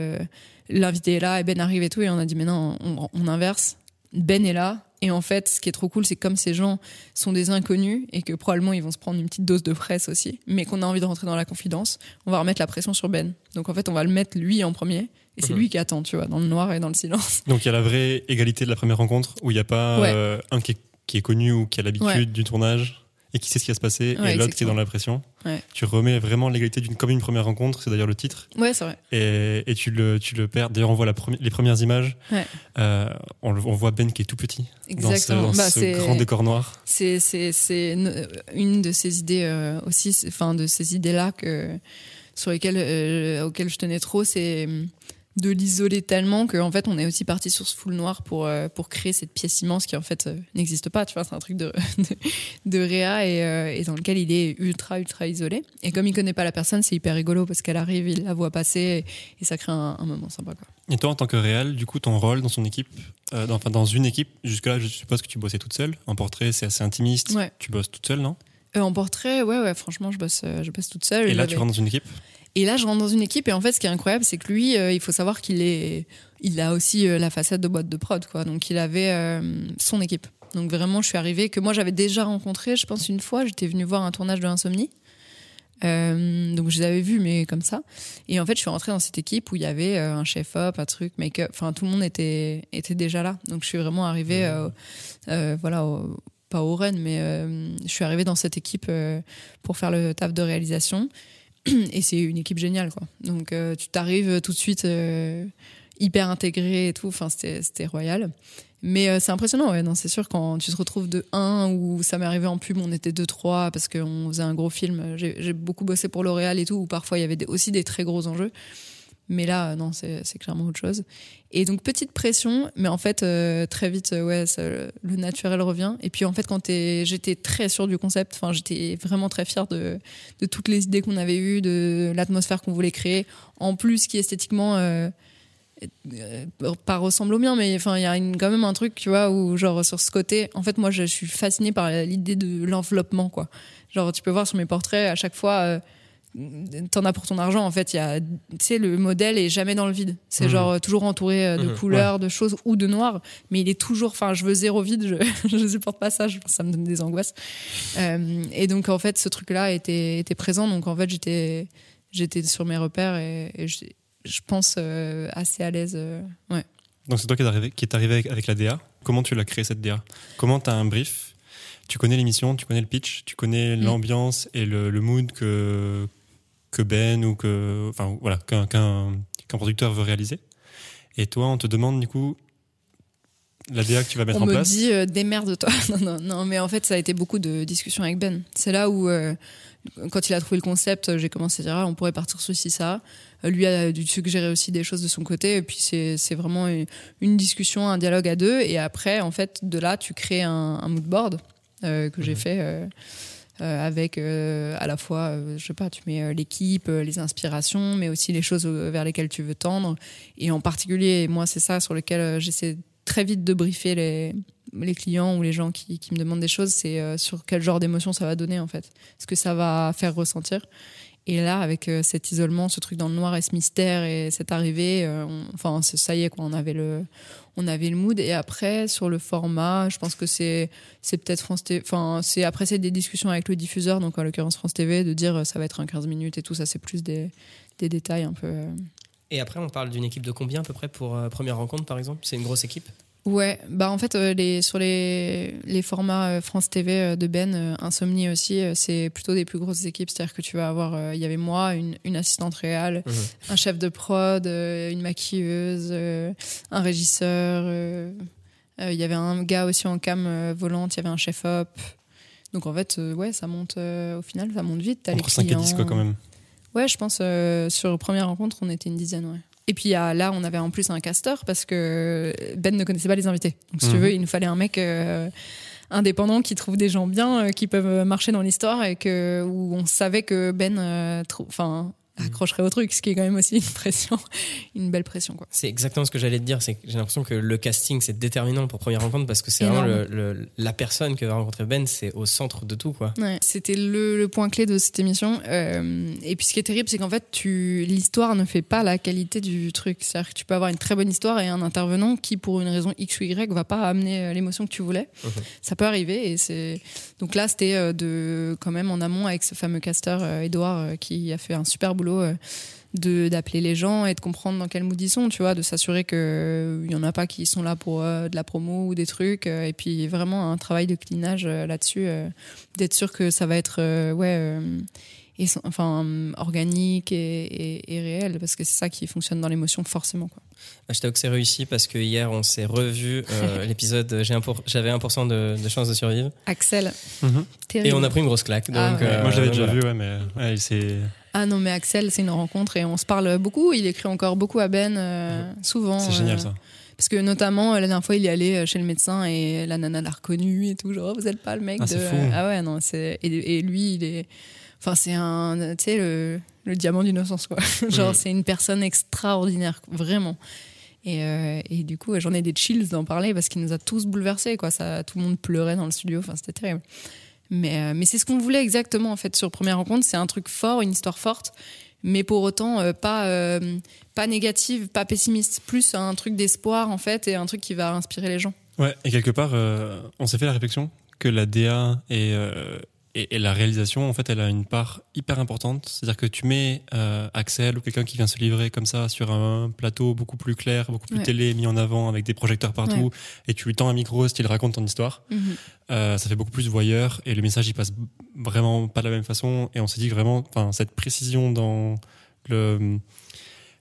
l'invité est là et Ben arrive et tout et on a dit mais non on, on inverse Ben est là et en fait ce qui est trop cool c'est que comme ces gens sont des inconnus et que probablement ils vont se prendre une petite dose de presse aussi mais qu'on a envie de rentrer dans la confidence on va remettre la pression sur Ben donc en fait on va le mettre lui en premier et c'est Mhm. lui qui attend tu vois dans le noir et dans le silence Donc il y a la vraie égalité de la première rencontre où il n'y a pas Ouais. euh, un qui est, qui est connu ou qui a l'habitude Ouais. du tournage et qui sait ce qui va se passer Ouais, et l'autre qui est dans la pression. Ouais. Tu remets vraiment l'égalité d'une comme une première rencontre, c'est d'ailleurs le titre, ouais c'est vrai et, et tu, le, tu le perds. D'ailleurs on voit la premi- les premières images, Ouais. Euh, on, le- on voit Ben qui est tout petit dans ce, dans Bah, ce grand décor noir. c'est une- de ces idées euh, aussi enfin de ces idées là que sur lesquelles euh, auxquelles je tenais trop c'est de l'isoler tellement qu'en fait on est aussi parti sur ce full noir pour euh, pour créer cette pièce immense qui en fait euh, n'existe pas. Tu vois c'est un truc de [LAUGHS] de, de réa et, euh, et dans lequel il est ultra ultra isolé. Et comme il connaît pas la personne c'est hyper rigolo parce qu'elle arrive il la voit passer et, et ça crée un, un moment sympa quoi. Et toi en tant que réel, du coup ton rôle dans son équipe, dans, enfin dans une équipe, jusque-là je suppose que tu bossais toute seule. En portrait c'est assez intimiste, Ouais. tu bosses toute seule non? En portrait ouais ouais franchement je bosse je bosse toute seule. Et là tu rentres dans une équipe? Et là, je rentre dans une équipe et en fait, ce qui est incroyable, c'est que lui, euh, il faut savoir qu'il est, il a aussi euh, la façade de boîte de prod, quoi. Donc, il avait euh, son équipe. Donc, vraiment, je suis arrivée que moi, j'avais déjà rencontré, je pense une fois, j'étais venue voir un tournage de Insomnie. Euh, donc, je les avais vus, mais comme ça. Et en fait, je suis rentrée dans cette équipe où il y avait un chef-op, un truc, make-up. Enfin, tout le monde était, était déjà là. Donc, je suis vraiment arrivée, euh, euh, voilà, au- pas au run, mais je suis arrivée dans cette équipe pour faire le taf de réalisation [CLEARS THROAT] et c'est une équipe géniale quoi. Donc euh, tu t'arrives tout de suite euh, hyper intégré et tout. Enfin c'était royal. Mais euh, c'est impressionnant ouais. Non c'est sûr quand tu te retrouves de 1 ou ça m'est arrivé en pub on était 2 3 parce qu'on faisait un gros film. J'ai beaucoup bossé pour L'Oréal et tout où parfois il y avait aussi des très gros enjeux mais là euh, non c'est clairement autre chose et donc petite pression mais en fait euh, très vite euh, ouais le naturel revient et puis en fait quand j'étais très sûre du concept enfin j'étais vraiment très fière de toutes les idées qu'on avait eues, de l'atmosphère qu'on voulait créer, en plus qui esthétiquement pas ressemble au mien, mais enfin il y a quand même un truc, tu vois, où genre sur ce côté, en fait moi je suis fascinée par l'idée de l'enveloppement, quoi. Genre tu peux voir sur mes portraits à chaque fois. T'en as pour ton argent, en fait. Il y a, tu sais, le modèle est jamais dans le vide. C'est Mhm. genre euh, toujours entouré euh, de Mhm, couleurs, de choses ou de noir, mais il est toujours. Enfin, je veux zéro vide. Je, [LAUGHS] je supporte pas ça. je- ça me donne des angoisses. Euh, et donc en fait, ce truc-là était, était présent. Donc en fait, j'étais, j'étais sur mes repères et, et je, je pense euh, assez à l'aise. euh, ouais. Donc c'est toi qui est arrivé, qui est arrivé avec, avec la DA. Comment tu l'as créé cette DA Comment tu as un brief? Tu connais l'émission, tu connais le pitch, tu connais Mm. l'ambiance et le, le mood que, que Ben ou que enfin voilà qu'un producteur veut réaliser. Et toi, on te demande du coup la DA que tu vas mettre On en me place. dit euh, démerde-toi. [LAUGHS] non, non, non, mais en fait, ça a été beaucoup de discussions avec Ben. C'est là où, euh, quand il a trouvé le concept, j'ai commencé à dire ah, on pourrait partir sur ci, ça. Euh, Lui a dû suggérer aussi des choses de son côté. Et puis, c'est vraiment une, une discussion, un dialogue à deux. Et après, en fait, de là, tu crées un, un mood board euh, que j'ai Mhm. fait. Euh, avec euh, à la fois, euh, je sais pas, tu mets l'équipe, les inspirations, mais aussi les choses vers lesquelles tu veux tendre. Et en particulier, moi, c'est ça sur lequel j'essaie très vite de briefer les, les clients ou les gens qui, me demandent des choses, c'est sur quel genre d'émotion ça va donner en fait, ce que ça va faire ressentir. Et là, avec cet isolement, ce truc dans le noir et ce mystère et cette arrivée, enfin, ça y est, quoi, on avait le, on avait le mood. Et après, sur le format, je pense que c'est, c'est peut-être France TV. Enfin, c'est après, c'est des discussions avec le diffuseur, donc en l'occurrence France TV, de dire euh, ça va être un 15 minutes et tout. Ça, c'est plus des, des détails un peu. euh. Et après, on parle d'une équipe de combien à peu près pour euh, première rencontre, par exemple? C'est une grosse équipe? Ouais, bah en fait, euh, les, sur les, les formats euh, France TV euh, de Ben, Insomnie aussi, c'est plutôt des plus grosses équipes. C'est-à-dire que tu vas avoir, il y avait moi, une, une assistante réelle, Mhm. un chef de prod, une maquilleuse, un régisseur. Il y avait un gars aussi en cam volante, il y avait un chef-op. Donc en fait, ouais, ça monte, au final, ça monte vite. T'as les Entre 5 et 10, quoi, clients. quand même. Ouais, je pense euh, sur première rencontre, on était une dizaine, ouais. Et puis là, on avait en plus un casteur parce que Ben ne connaissait pas les invités. Donc si tu Mhm. veux, il nous fallait un mec euh, indépendant qui trouve des gens bien, euh, qui peuvent marcher dans l'histoire et que où on savait que Ben, euh, enfin, accrocherait au truc, ce qui est quand même aussi une pression, [LAUGHS] une belle pression, quoi. C'est exactement ce que j'allais te dire. C'est que j'ai l'impression que le casting c'est déterminant pour première rencontre parce que c'est vraiment le- le- la personne que va rencontrer Ben, c'est au centre de tout quoi. Ouais, c'était le, le point clé de cette émission. Euh, et puis ce qui est terrible, c'est qu'en fait, tu l'histoire ne fait pas la qualité du truc. C'est-à-dire que tu peux avoir une très bonne histoire et un intervenant qui, pour une raison X ou Y, va pas amener euh, l'émotion que tu voulais. Mhm. Ça peut arriver. Et c'est donc là, c'était euh, de quand même en amont avec ce fameux casteur Edouard qui a fait un super boulot. Euh, de d'appeler les gens et de comprendre dans quel mood ils sont tu vois de s'assurer que il y en a pas qui sont là pour euh, de la promo ou des trucs euh, et puis vraiment un travail de cleanage euh, là-dessus euh, d'être sûr que ça va être euh, ouais euh, et, enfin euh, organique et, et- et réel parce que c'est ça qui fonctionne dans l'émotion forcément quoi. Je t'avoue que c'est réussi parce que hier on s'est revu euh, [LAUGHS] l'épisode. j'ai un pour- J'avais 1% de, de chance de survivre Axel Mhm. terrible et on a pris une grosse claque. Donc, Ah ouais. euh, Moi, je l'avais déjà voilà. vu, ouais, mais ouais, c'est. Ah non mais Axel c'est une rencontre et on se parle beaucoup il écrit encore beaucoup à Ben euh, souvent C'est génial euh, ça. Parce que notamment, euh, la dernière fois, il est allé chez le médecin et la nana l'a reconnu et tout. Genre, vous êtes pas le mec Ah, de. c'est fou. Ah ouais, non, c'est. Et, et lui, il est. Enfin, c'est un. Tu sais, le, le diamant d'innocence, quoi. [LAUGHS] Genre, c'est une personne extraordinaire, vraiment. Et, euh, et du coup, j'en ai des chills d'en parler parce qu'il nous a tous bouleversés, quoi. Ça, tout le monde pleurait dans le studio. Enfin, c'était terrible. Mais, euh, mais c'est ce qu'on voulait exactement, en fait, sur Première Rencontre. C'est un truc fort, une histoire forte, mais pour autant euh, pas, euh, pas négative, pas pessimiste. Plus un truc d'espoir, en fait, et un truc qui va inspirer les gens. Ouais, et quelque part, on s'est fait la réflexion que la DA et, et, et la réalisation, en fait, elle a une part hyper importante. C'est-à-dire que tu mets euh, Axel ou quelqu'un qui vient se livrer comme ça sur un plateau beaucoup plus clair, beaucoup plus Ouais. télé, mis en avant, avec des projecteurs partout, et tu lui tends un micro, style raconte ton histoire. Euh, ça fait beaucoup plus voyeur et le message il passe vraiment pas de la même façon. Et on s'est dit que vraiment, cette précision dans le,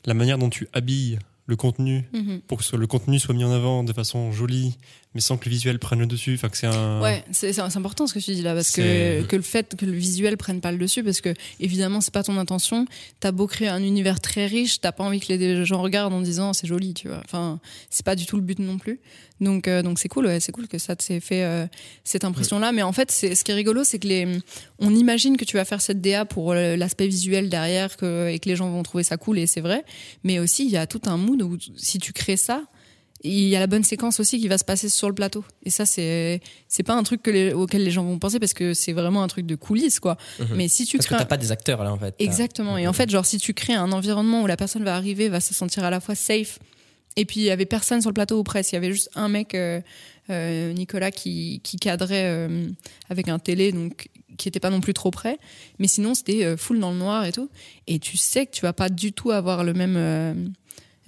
la manière dont tu habilles le contenu Mhm. pour que le contenu soit mis en avant de façon jolie, mais sans que le visuel prenne le dessus. Enfin, que c'est un. Ouais, c'est important ce que tu dis là, parce que, que le fait que le visuel prenne pas le dessus, parce que évidemment c'est pas ton intention. T'as beau créer un univers très riche, t'as pas envie que les gens regardent en disant c'est joli, tu vois. Enfin, c'est pas du tout le but non plus. Donc euh, donc c'est cool, ouais, c'est cool que ça t'ait fait euh, cette impression là. Mais en fait, c'est ce qui est rigolo, c'est que les, on imagine que tu vas faire cette DA pour euh, l'aspect visuel derrière, que et que les gens vont trouver ça cool et c'est vrai. Mais aussi il y a tout un mood où si tu crées ça. Il y a la bonne séquence aussi qui va se passer sur le plateau. Et ça, c'est c'est pas un truc que les- auquel les gens vont penser parce que c'est vraiment un truc de coulisses, quoi. Mhm. Mais si tu Parce que crées. t'as un- pas des acteurs là en fait. T'as- Exactement. Et en fait, genre, si tu crées un environnement où la personne va arriver, va se sentir à la fois safe, et puis il y avait personne sur le plateau ou presque, il y avait juste un mec, euh, euh, Nicolas, qui, qui cadrait euh, avec un télé, donc qui était pas non plus trop près. Mais sinon, c'était full dans le noir et tout. Et tu sais que tu vas pas du tout avoir le même.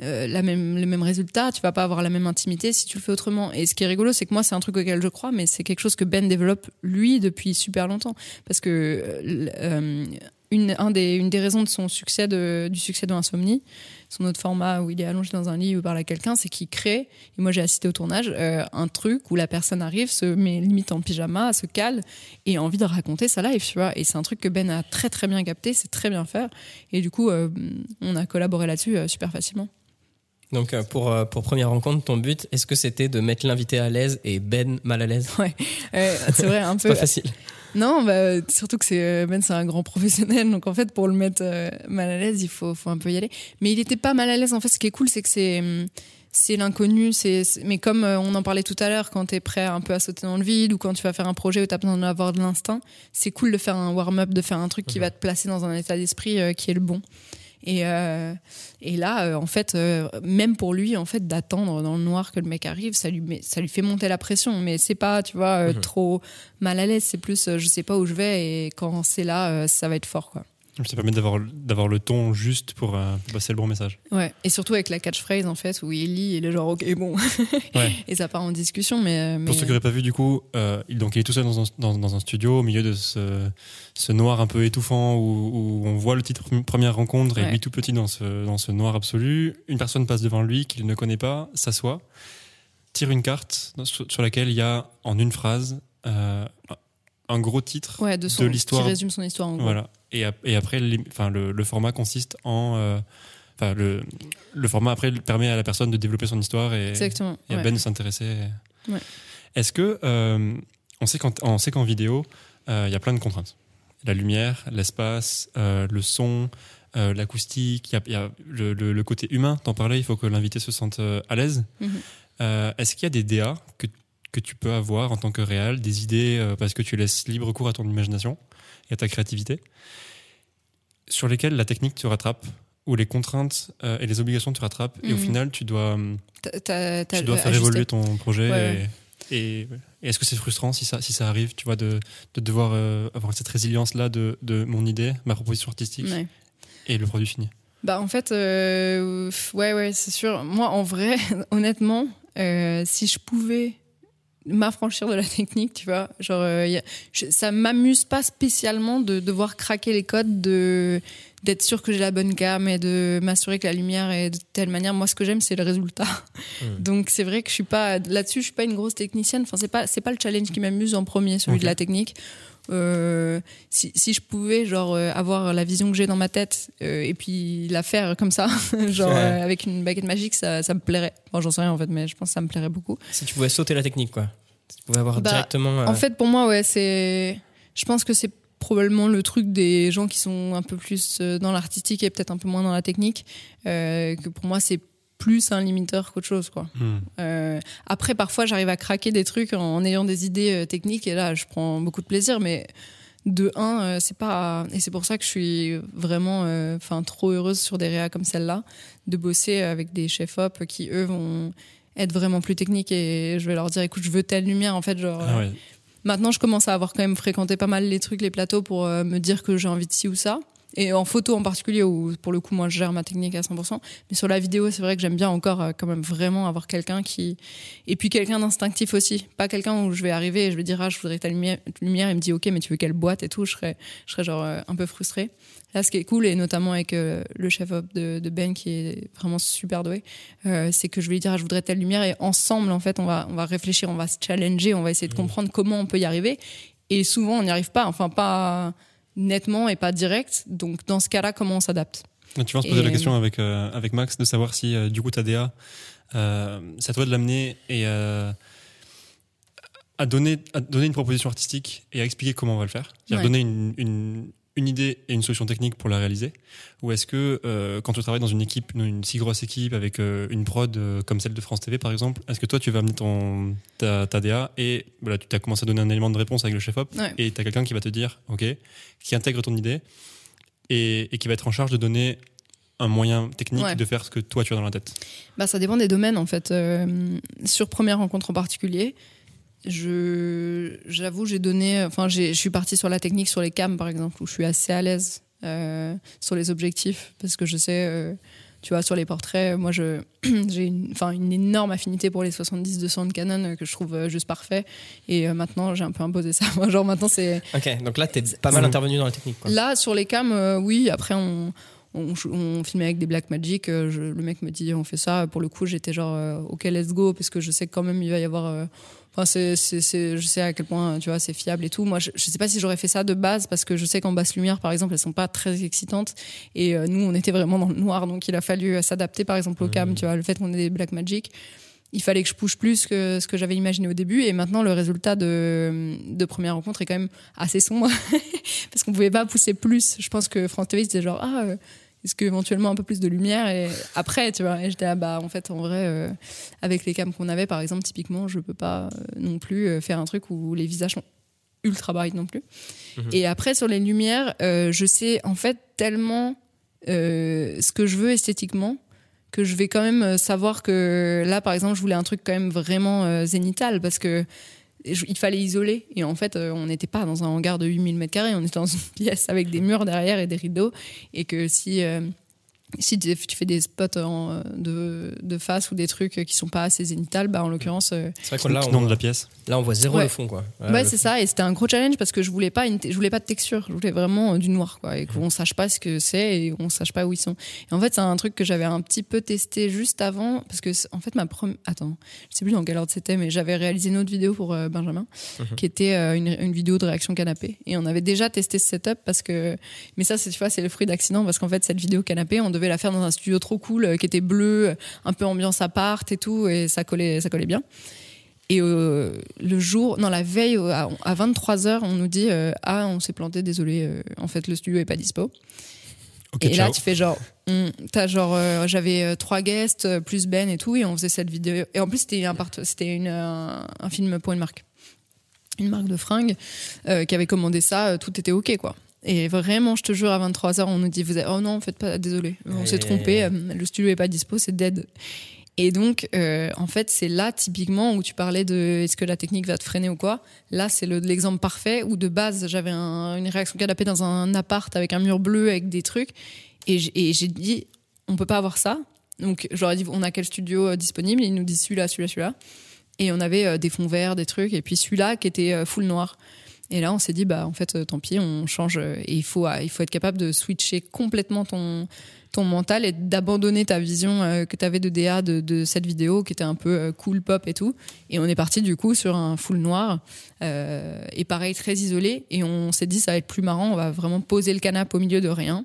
Euh, la même, le même résultat, tu vas pas avoir la même intimité si tu le fais autrement. Et ce qui est rigolo, c'est que moi, c'est un truc auquel je crois, mais c'est quelque chose que Ben développe lui depuis super longtemps. Parce que euh, euh, une, un des, une des raisons de son succès, de, du succès de Insomnie, son autre format où il est allongé dans un lit ou parle à quelqu'un, c'est qu'il crée, et moi j'ai assisté au tournage, un truc où la personne arrive, se met limite en pyjama, se cale, et a envie de raconter sa life, tu vois. Et c'est un truc que Ben a très très bien capté, c'est très bien faire. Et du coup, on a collaboré là-dessus super facilement. Donc euh, pour, euh, pour première rencontre, ton but, est-ce que c'était de mettre l'invité à l'aise et Ben mal à l'aise? [LAUGHS] Euh, c'est vrai, un [LAUGHS] peu. pas facile. Non, bah, surtout que c'est euh, Ben, c'est un grand professionnel, donc en fait, pour le mettre euh, mal à l'aise, il faut, faut un peu y aller. Mais il était pas mal à l'aise. En fait, ce qui est cool, c'est que c'est hum, c'est l'inconnu. C'est mais comme on en parlait tout à l'heure, quand t'es prêt un peu à sauter dans le vide ou quand tu vas faire un projet où t'as besoin d'avoir de l'instinct, c'est cool de faire un warm-up, de faire un truc qui va te placer dans un état d'esprit qui est le bon. Et, euh, et là, euh, en fait, euh, même pour lui, en fait, d'attendre dans le noir que le mec arrive, ça lui, met- ça lui fait monter la pression. Mais c'est pas, tu vois, Mhm. trop mal à l'aise. C'est plus, je sais pas où je vais et quand c'est là, ça va être fort, quoi. Ça permet d'avoir d'avoir le ton juste pour euh, passer le bon message. Ouais. Et surtout avec la catchphrase, en fait, où il lit, il est genre, ok, bon. [LAUGHS] Ouais. et ça part en discussion, mais. euh, mais- Pour ceux qui n'auraient pas vu, du coup, euh, il, donc, il est tout seul dans un, dans, dans un studio au milieu de ce, ce noir un peu étouffant où, où on voit le titre Première rencontre et Ouais. lui tout petit dans ce, dans ce noir absolu. Une personne passe devant lui qu'il ne connaît pas, s'assoit, tire une carte sur, sur laquelle il y a en une phrase euh, un gros titre Ouais, de, l'histoire. Qui résume son histoire, en gros. Voilà. Et, ap- et après, les- enfin, le, le format consiste en. euh, Enfin, le, le format après permet à la personne de développer son histoire et, Exactement. et à ouais. Ben de s'intéresser. Ouais. Est-ce que euh, on sait qu'en vidéo, euh, il y a plein de contraintes. La lumière, l'espace, le son, euh, l'acoustique, il y a, il y a le, le- le côté humain. T'en parlais, il faut que l'invité se sente euh, à l'aise. Mhm. Euh, Est-ce qu'il y a des DA que, que tu peux avoir en tant que réal, des idées euh, parce que tu laisses libre cours à ton imagination et à ta créativité, sur lesquelles la technique te rattrape ou les contraintes euh, et les obligations te rattrapent et au Mhm. final tu dois t'as tu dois faire évoluer ton projet. Ouais, Et, et- et est-ce que c'est frustrant si ça, si ça arrive, tu vois, de, de devoir euh, avoir cette résilience-là de, de mon idée, ma proposition artistique Ouais. et le produit fini? Bah en fait, euh, ouais ouais c'est sûr. Moi en vrai, [LAUGHS] honnêtement, euh, si je pouvais m'affranchir de la technique, tu vois, genre euh, y a- je- ça m'amuse pas spécialement de devoir craquer les codes, de d'être sûr que j'ai la bonne gamme et de m'assurer que la lumière est de telle manière. Moi, ce que j'aime, c'est le résultat. Mm. Donc c'est vrai que je suis pas là-dessus, je suis pas une grosse technicienne. Enfin c'est pas c'est pas le challenge qui m'amuse en premier, celui de la technique. Euh, si, si je pouvais genre euh, avoir la vision que j'ai dans ma tête euh, et puis la faire comme ça [LAUGHS] genre avec une baguette magique ça, ça me plairait bon j'en sais rien en fait mais je pense que ça me plairait beaucoup Si tu pouvais sauter la technique, quoi. Si tu pouvais avoir Bah, directement. en fait pour moi ouais c'est je pense que c'est probablement le truc des gens qui sont un peu plus dans l'artistique et peut-être un peu moins dans la technique que pour moi c'est plus un limiteur qu'autre chose quoi Hmm. euh, après, parfois, j'arrive à craquer des trucs en, en ayant des idées euh, techniques et là, je prends beaucoup de plaisir. Mais de un, euh, c'est pas et c'est pour ça que je suis vraiment, enfin, trop heureuse sur des réas comme celle-là, de bosser avec des chefs op qui eux vont être vraiment plus techniques et je vais leur dire, écoute, je veux telle lumière en fait, genre. Ah. Maintenant, je commence à avoir quand même fréquenté pas mal les trucs, les plateaux pour me dire que j'ai envie de ci ou ça. Et en photo en particulier, où pour le coup, moi, je gère ma technique à 100%. Mais sur la vidéo, c'est vrai que j'aime bien encore euh, quand même vraiment avoir quelqu'un qui... Et puis quelqu'un d'instinctif aussi. Pas quelqu'un où je vais arriver et je vais dire, ah, je voudrais ta lumière, lumière. Il me dit, ok, mais tu veux quelle boîte et tout. Je serais, je serais genre euh, un peu frustrée. Là, ce qui est cool, et notamment avec euh, le chef-op de, de Ben, qui est vraiment super doué, euh, c'est que je vais lui dire, ah, je voudrais telle lumière. Et ensemble, en fait, on va, on va réfléchir, on va se challenger, on va essayer de comprendre comment on peut y arriver. Et souvent, on n'y arrive pas. Enfin, pas nettement et pas direct. Donc, dans ce cas-là, comment on s'adapte Tu vas se poser Et- la question avec, euh, avec Max de savoir si euh, du coup ta DA, euh, c'est à toi de l'amener et à, donner, à donner une proposition artistique et à expliquer comment on va le faire. C'est-à-dire Ouais. donner une, une, une idée et une solution technique pour la réaliser. Ou est-ce que euh, quand tu travailles dans une équipe, une, une si grosse équipe avec euh, une prod euh, comme celle de France TV par exemple, est-ce que toi tu vas amener ton, ta, ta DA et voilà, tu as commencé à donner un élément de réponse avec le chef-op Ouais. et tu as quelqu'un qui va te dire, OK, qui intègre ton idée et, et qui va être en charge de donner un moyen technique Ouais. de faire ce que toi tu as dans la tête. Bah, ça dépend des domaines en fait. Euh, sur première rencontre en particulier, je j'avoue j'ai donné, enfin j'ai- je suis partie sur la technique sur les cams par exemple où je suis assez à l'aise euh, sur les objectifs parce que je sais, euh, tu vois, sur les portraits, moi je [CLEARS THROAT] j'ai une, enfin une énorme affinité pour les 70-200 de Canon euh, que je trouve juste parfait et euh, maintenant j'ai un peu imposé ça. [LAUGHS] Genre maintenant c'est Ok, donc là, t'es pas mal intervenu dans la technique, quoi. Là, sur les cams, oui. Après, on, on, on filmait avec des Blackmagic. euh, je- le mec me dit, on fait ça. Pour le coup, j'étais genre, euh, ok, let's go, parce que je sais que quand même, il va y avoir. euh, Enfin, c'est, je sais à quel point, tu vois, c'est fiable et tout. Moi, je, je sais pas si j'aurais fait ça de base, parce que je sais qu'en basse lumière, par exemple, elles sont pas très excitantes. Et euh, nous, on était vraiment dans le noir, donc il a fallu s'adapter, par exemple, aux cams, tu vois, le fait qu'on ait des Blackmagic. Il fallait que je pousse plus que ce que j'avais imaginé au début. Et maintenant, le résultat de, de première rencontre est quand même assez sombre [LAUGHS] parce qu'on pouvait pas pousser plus. Je pense que France TV c'était genre ah. euh, est-ce qu'éventuellement un peu plus de lumière et après tu vois et j'étais là bah en fait en vrai euh, avec les cams qu'on avait par exemple typiquement je peux pas euh, non plus faire un truc où les visages sont ultra bright non plus Mhm. et après sur les lumières euh, je sais en fait tellement euh, ce que je veux esthétiquement que je vais quand même euh, savoir que là par exemple je voulais un truc quand même vraiment euh, zénital parce que il fallait isoler. Et en fait euh, on n'était pas dans un hangar de 8000 mètres carrés on était dans une [LAUGHS] pièce avec des murs derrière et des rideaux. Et que si euh, si tu fais des spots en, euh, de, de face ou des trucs qui sont pas assez zénitales, bah en l'occurrence, euh, C'est vrai que là, on, nom de la pièce. là, on voit zéro Ouais. le fond, quoi. Ouais, c'est ça. Et c'était un gros challenge parce que je voulais pas, une je voulais pas de texture. Je voulais vraiment euh, du noir, quoi, et qu'on sache pas ce que c'est et qu'on sache pas où ils sont. Et en fait, c'est un truc que j'avais un petit peu testé juste avant parce que en fait ma première, attends, je sais plus dans quel ordre c'était, mais j'avais réalisé une autre vidéo pour euh, Benjamin, qui était euh, une, une vidéo de réaction canapé. Et on avait déjà testé ce setup parce que, mais ça, c'est tu vois, c'est le fruit d'accident parce qu'en fait cette vidéo canapé, on devait la faire dans un studio trop cool euh, qui était bleu, un peu ambiance appart et tout, et ça collait, ça collait bien. Et euh, le jour, non, la veille, euh, à, à 23h, on nous dit euh, Ah, on s'est planté, désolé, euh, en fait, le studio est pas dispo. Et là, tu fais genre, hum, t'as genre, j'avais trois guests, plus Ben et tout, et on faisait cette vidéo. Et en plus, c'était un, part- c'était euh, un film pour une marque. Une marque de fringues qui avait commandé ça, tout était OK, quoi. Et vraiment, je te jure, à 23h, on nous dit vous avez- Oh non, faites pas, désolé, on s'est trompé, euh, le studio est pas dispo, c'est dead. Et donc, euh, en fait, c'est là typiquement où tu parlais de est-ce que la technique va te freiner ou quoi? Là, c'est le- l'exemple parfait où de base, j'avais un- une réaction canapé dans un appart avec un mur bleu avec des trucs. Et j'ai dit, on peut pas avoir ça. Donc, j'aurais dit, on a quel studio euh, disponible? Ils nous disent celui-là, celui-là, celui-là. Et on avait euh, des fonds verts, des trucs, et puis celui-là qui était full noir. Et là, on s'est dit, bah, en fait, euh, tant pis, on change. euh, Et il faut, euh, il faut être capable de switcher complètement ton, ton mental et d'abandonner ta vision que tu avais de DA de, cette vidéo qui était un peu cool pop et tout. Et on est parti du coup sur un full noir et pareil très isolé. Et on s'est dit ça va être plus marrant, on va vraiment poser le canapé au milieu de rien.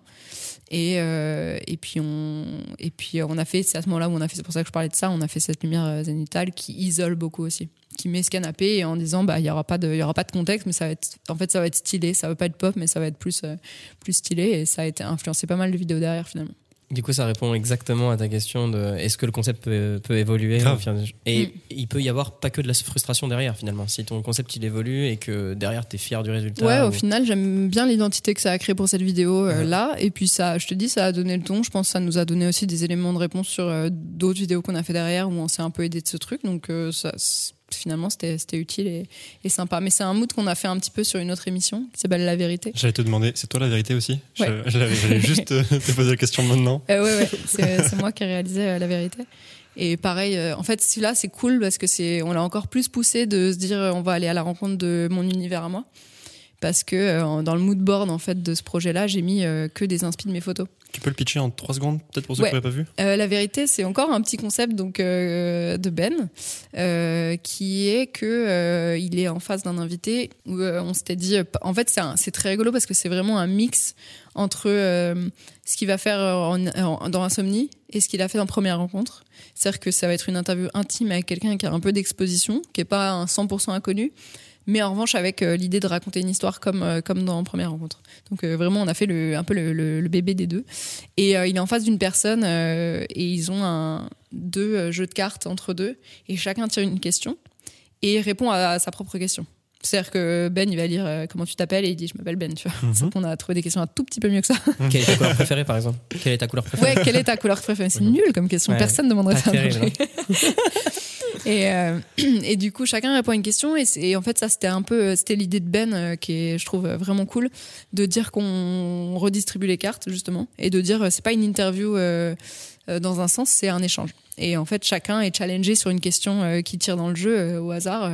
Et, euh, et puis on et puis on a fait c'est à ce moment-là où on a fait c'est pour ça que je parlais de ça on a fait cette lumière euh, zénitale qui isole beaucoup aussi qui met ce canapé et en disant bah il y aura pas de y aura pas de contexte mais ça va être en fait ça va être stylé. Ça va pas être pop mais ça va être plus euh, plus stylé et ça a été influencé pas mal de vidéos derrière finalement Du coup, ça répond exactement à ta question de est-ce que le concept peut, peut évoluer Grave. et Mm. il peut y avoir pas que de la frustration derrière, finalement. Si ton concept il évolue et que derrière tu es fier du résultat. Ouais, au final, j'aime bien l'identité que ça a créé pour cette vidéo euh, Ouais. Et puis ça, je te dis, ça a donné le ton. Je pense que ça nous a donné aussi des éléments de réponse sur euh, d'autres vidéos qu'on a fait derrière où on s'est un peu aidé de ce truc. Donc euh, ça, finalement, c'était utile et, et sympa. Mais c'est un mood qu'on a fait un petit peu sur une autre émission qui s'appelle La Vérité. J'allais te demander, c'est toi la vérité aussi? Ouais. [LAUGHS] J'allais juste te poser la question maintenant. Euh, ouais, ouais, c'est moi qui ai réalisé euh, La Vérité. Et pareil, euh, en fait, celui-là, c'est cool parce que c'est, on l'a encore plus poussé de se dire, euh, on va aller à la rencontre de mon univers à moi. Parce que euh, dans le mood board en fait de ce projet-là, j'ai mis que des inspi de mes photos. Tu peux le pitcher en 3 secondes, peut-être pour ceux Ouais. qui n'auraient pas vu Euh, la vérité, c'est encore un petit concept donc euh, de Ben, euh, qui est que il est en face d'un invité où on s'était dit, en fait, c'est très rigolo parce que c'est vraiment un mix entre ce qu'il va faire en- en- dans Insomnie et ce qu'il a fait dans Première Rencontre. C'est-à-dire que ça va être une interview intime avec quelqu'un qui a un peu d'exposition, qui est pas un 100% inconnu, mais en revanche avec euh, l'idée de raconter une histoire comme euh, comme dans Première Rencontre. Donc euh, vraiment, on a fait le, un peu le, le- le bébé des deux. Et il est en face d'une personne et ils ont un, deux jeux de cartes entre deux et chacun tire une question et répond à, à sa propre question. C'est-à-dire que Ben, il va lire euh, comment tu t'appelles et il dit je m'appelle Ben, tu vois. Mhm. Qu'on a trouvé des questions un tout petit peu mieux que ça. [LAUGHS] Quelle est ta couleur préférée, par exemple? Quelle est ta couleur préférée? Ouais, quelle est ta couleur préférée? C'est nul comme question. Ouais. Personne ne demanderait ça. terrible. [LAUGHS] et, euh, [CLEARS THROAT] et du coup, chacun répond à une question. Et, en fait, ça, c'était un peu, c'était l'idée de Ben, euh, qui est, je trouve, vraiment cool, de dire qu'on redistribue les cartes, justement, et de dire, euh, c'est pas une interview euh, euh, dans un sens, c'est un échange. Et en fait, chacun est challengé sur une question euh, qui tire dans le jeu euh, au hasard.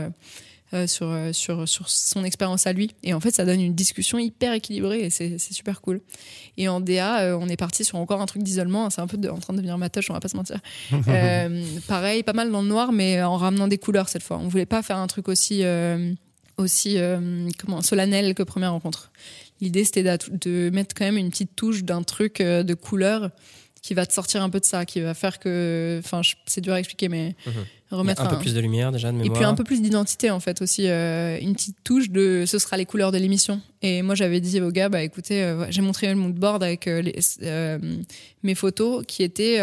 Euh, sur, euh, sur, sur son expérience à lui. Et en fait, ça donne une discussion hyper équilibrée et c'est super cool. Et en DA, euh, on est parti sur encore un truc d'isolement. C'est un peu de- en train de devenir ma touche, on va pas se mentir. [LAUGHS] Euh, pareil, pas mal dans le noir, mais en ramenant des couleurs cette fois. On voulait pas faire un truc aussi, aussi comment, solennel que première rencontre. L'idée, c'était de mettre quand même une petite touche d'un truc de couleur qui va te sortir un peu de ça, qui va faire que, enfin, c'est dur à expliquer, mais Mhm. remettre un peu plus de lumière déjà, de et mémoire. puis un peu plus d'identité en fait aussi, euh, une petite touche de ce sera les couleurs de l'émission. Et moi j'avais dit au gars, bah écoutez, euh, j'ai montré le mood board avec euh, les- mes photos qui étaient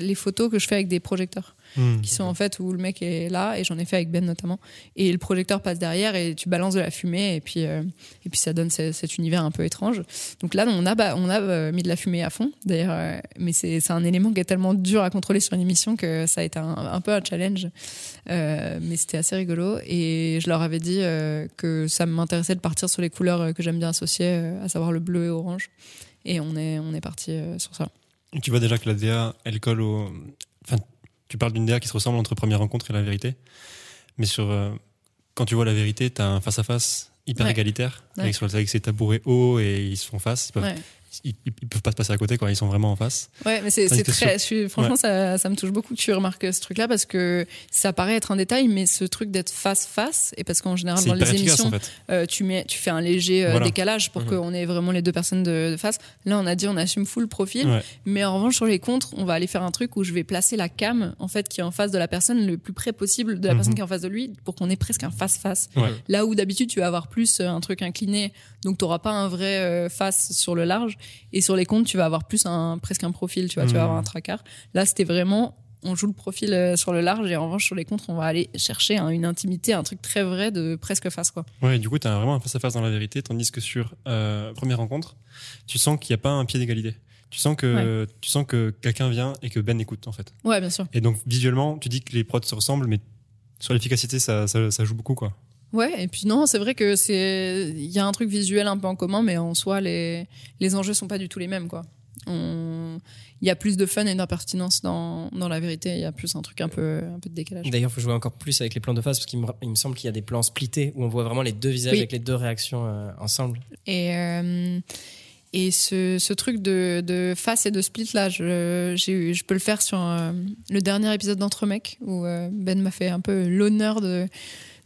les photos que je fais avec des projecteurs, Hmm. qui sont en fait où le mec est là et j'en ai fait avec Ben notamment. Et le projecteur passe derrière et tu balances de la fumée et puis euh, et puis ça donne ce- cet univers un peu étrange. Donc là on a bah, on a euh, mis de la fumée à fond d'ailleurs, euh, mais c'est c'est un élément qui est tellement dur à contrôler sur une émission que ça a été un, un peu un challenge. Euh, mais c'était assez rigolo et je leur avais dit que ça m'intéressait de partir sur les couleurs que j'aime bien associer, à savoir le bleu et orange. Et on est, on est parti sur ça. Tu vois déjà que la DA, elle colle au. Tu parles d'une DA qui se ressemble entre première rencontre et la vérité. Mais sur. euh, Quand tu vois la vérité, t'as un face-à-face hyper Ouais. égalitaire, Ouais. avec, avec ses tabourets hauts et ils se font face. Ils peuvent, Ouais, ils, ils- peuvent pas se passer à côté quand ils sont vraiment en face. ouais mais c'est très. je suis- franchement, ça, ça me touche beaucoup que tu remarques ce truc-là parce que ça paraît être un détail, mais ce truc d'être face-face, et parce qu'en général, dans les efficace émissions, en fait. euh, tu, mets, tu fais un léger euh, Voilà. décalage pour Mhm. qu'on ait vraiment les deux personnes de, de face. Là, on a dit on assume full profil, Ouais. mais en revanche, sur les contres, on va aller faire un truc où je vais placer la cam en fait qui est en face de la personne le plus près possible de la Mhm. personne qui est en face de lui pour qu'on ait presque un face-face. Ouais. Là où d'habitude tu vas avoir plus euh, un truc incliné, donc tu n'auras pas un vrai euh, face sur le large, et sur les contres tu vas avoir plus un presque un profil, tu vois, tu vas Mhm. avoir un tracard. Là, c'était vraiment on joue le profil euh, sur le large et en revanche sur les contres on va aller chercher hein, une intimité, un truc très vrai de presque face quoi. Ouais, du coup, t'as vraiment un face-à-face dans la vérité, tandis que sur euh, première rencontre, tu sens qu'il n'y a pas un pied d'égalité. Tu sens que tu sens que quelqu'un vient et que Ben écoute en fait. Ouais, bien sûr. Et donc visuellement, tu dis que les prods se ressemblent, mais sur l'efficacité, ça, ça, ça joue beaucoup quoi. Ouais, et puis non, c'est vrai que c'est il y a un truc visuel un peu en commun, mais en soi les les enjeux sont pas du tout les mêmes quoi. On- Il y a plus de fun et d'impertinence dans, dans la vérité. Il y a plus un truc un peu un peu de décalage. D'ailleurs, il faut jouer encore plus avec les plans de face parce qu'il me, il me semble qu'il y a des plans splittés où on voit vraiment les deux visages Oui. avec les deux réactions euh, ensemble. Et euh, et ce, ce truc de, de face et de split là, je, j'ai eu- je peux le faire sur euh, le dernier épisode d'Entre mecs où Ben m'a fait un peu l'honneur de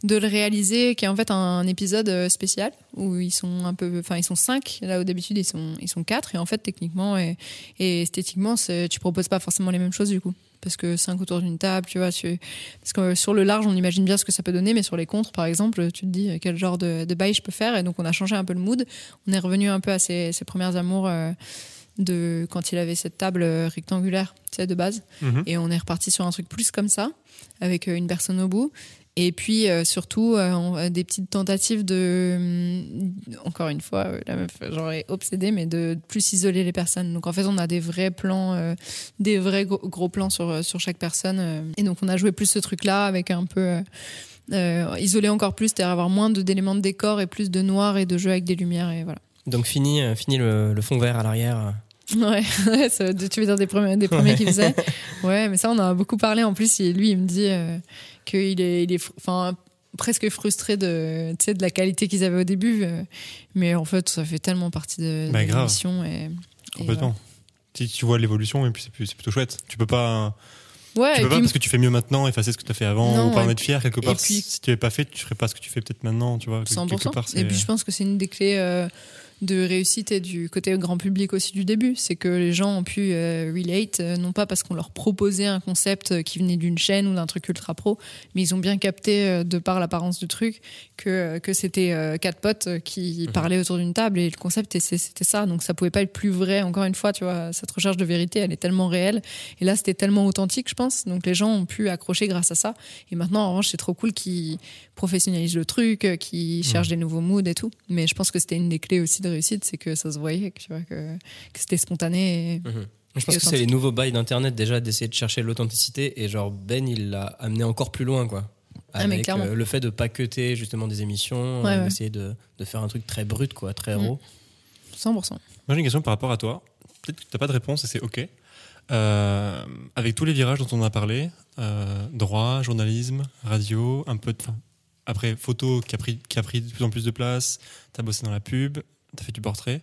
de le réaliser, qui est en fait un épisode euh, spécial où ils sont un peu, enfin ils sont cinq. Là où d'habitude ils sont ils sont quatre et en fait techniquement et, et esthétiquement tu proposes pas forcément les mêmes choses du coup parce que cinq autour d'une table, tu vois, tu- parce que euh, sur le large on imagine bien ce que ça peut donner, mais sur les contres par exemple tu te dis euh, quel genre de, de bail je peux faire et donc on a changé un peu le mood. On est revenu un peu à ses, ses premières amours. euh, de quand il avait cette table rectangulaire, tu sais, de base. Mhm. Et on est reparti sur un truc plus comme ça, avec une personne au bout. Et puis euh, surtout euh, a des petites tentatives de, hum, encore une fois, euh, la meuf genre est obsédée, mais de plus isoler les personnes. Donc en fait on a des vrais plans, euh, des vrais gros, gros plans sur euh, sur chaque personne. euh. Et donc on a joué plus ce truc-là avec un peu euh, euh, isoler encore plus, c'est-à-dire avoir moins d'éléments de décor et plus de noir et de jeu avec des lumières et voilà. Donc fini, euh, fini le, le fond vert à l'arrière. Ouais, [LAUGHS] ouais, tu veux dire des premiers, des premiers qu'il faisait. Ouais, mais ça, on en a beaucoup parlé. En plus, lui, il me dit euh, qu'il est, il est, enfin, presque frustré de, de la qualité qu'ils avaient au début. euh, mais en fait, ça fait tellement partie de, Bah, de l'émission. Et, et Complètement. Tu, tu vois l'évolution et puis c'est, plutôt chouette. Tu peux pas. Ouais, tu peux pas puis, parce que tu fais mieux maintenant effacer ce que tu as fait avant Non, ou pas en être fier quelque part. puis- si tu l'avais pas fait, tu ferais pas ce que tu fais peut-être maintenant, tu vois. quelque 100%. part, et puis, je pense que c'est une des clés euh, de réussite et du côté grand public aussi du début. C'est que les gens ont pu euh, relate, euh, non pas parce qu'on leur proposait un concept qui venait d'une chaîne ou d'un truc ultra pro, mais ils ont bien capté, euh, de par l'apparence du truc, que, que c'était euh, quatre potes euh, qui Mhm. parlaient autour d'une table et le concept c'était ça. Donc ça pouvait pas être plus vrai. Encore une fois, tu vois, cette recherche de vérité, elle est tellement réelle. Et là, c'était tellement authentique, je pense. Donc les gens ont pu accrocher grâce à ça. Et maintenant, en revanche, c'est trop cool qu'ils professionnalisent le truc, euh, qu'ils cherchent des nouveaux moods et tout. Mais je pense que c'était une des clés aussi de réussite, c'est que ça se voyait, que, tu vois, que, que c'était spontané. et- Mhm. Je pense Et que c'est les nouveaux bails d'internet déjà d'essayer de chercher l'authenticité et genre Ben il l'a amené encore plus loin quoi. Ah, mais Avec euh, le fait de pas cutter justement des émissions, Ouais, euh, ouais. d'essayer de, de faire un truc très brut quoi, très Mm. raw. 100%. Moi, j'ai une question par rapport à toi. Peut-être que tu n'as pas de réponse et c'est OK. Euh, avec tous les virages dont on a parlé, euh, droit, journalisme, radio, un peu de. après, photo qui a, pris, qui a pris de plus en plus de place, tu as bossé dans la pub, tu as fait du portrait,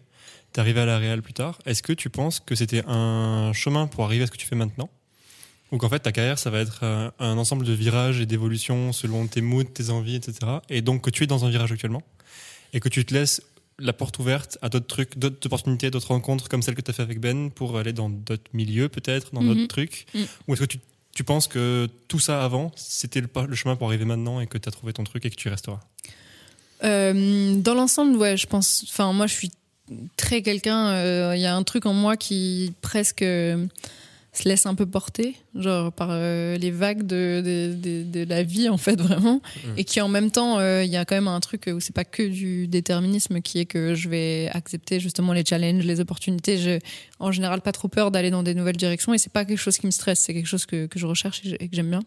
tu es arrivé à la réal plus tard. Est-ce que tu penses que c'était un chemin pour arriver à ce que tu fais maintenant? Ou qu'en fait, ta carrière, ça va être euh, un ensemble de virages et d'évolutions selon tes moods, tes envies, etc. Et donc que tu es dans un virage actuellement et que tu te laisses la porte ouverte à d'autres trucs, d'autres opportunités, d'autres rencontres comme celle que tu as fait avec Ben pour aller dans d'autres milieux peut-être, dans Mhm. d'autres trucs Mm. Ou est-ce que tu, tu penses que tout ça avant, c'était le, le chemin pour arriver maintenant et que tu as trouvé ton truc et que tu y resteras? Euh, dans l'ensemble, ouais, je pense. Enfin, moi, je suis très quelqu'un. euh, Il y a un truc en moi qui presque se laisse un peu porter, genre par euh, les vagues de, de, de, de la vie, en fait, vraiment. Mm. Et qui, en même temps, euh, il y a quand même un truc où c'est pas que du déterminisme qui est que je vais accepter justement les challenges, les opportunités. J'ai en général pas trop peur d'aller dans des nouvelles directions et c'est pas quelque chose qui me stresse, c'est quelque chose que, que je recherche et, que- j'aime bien.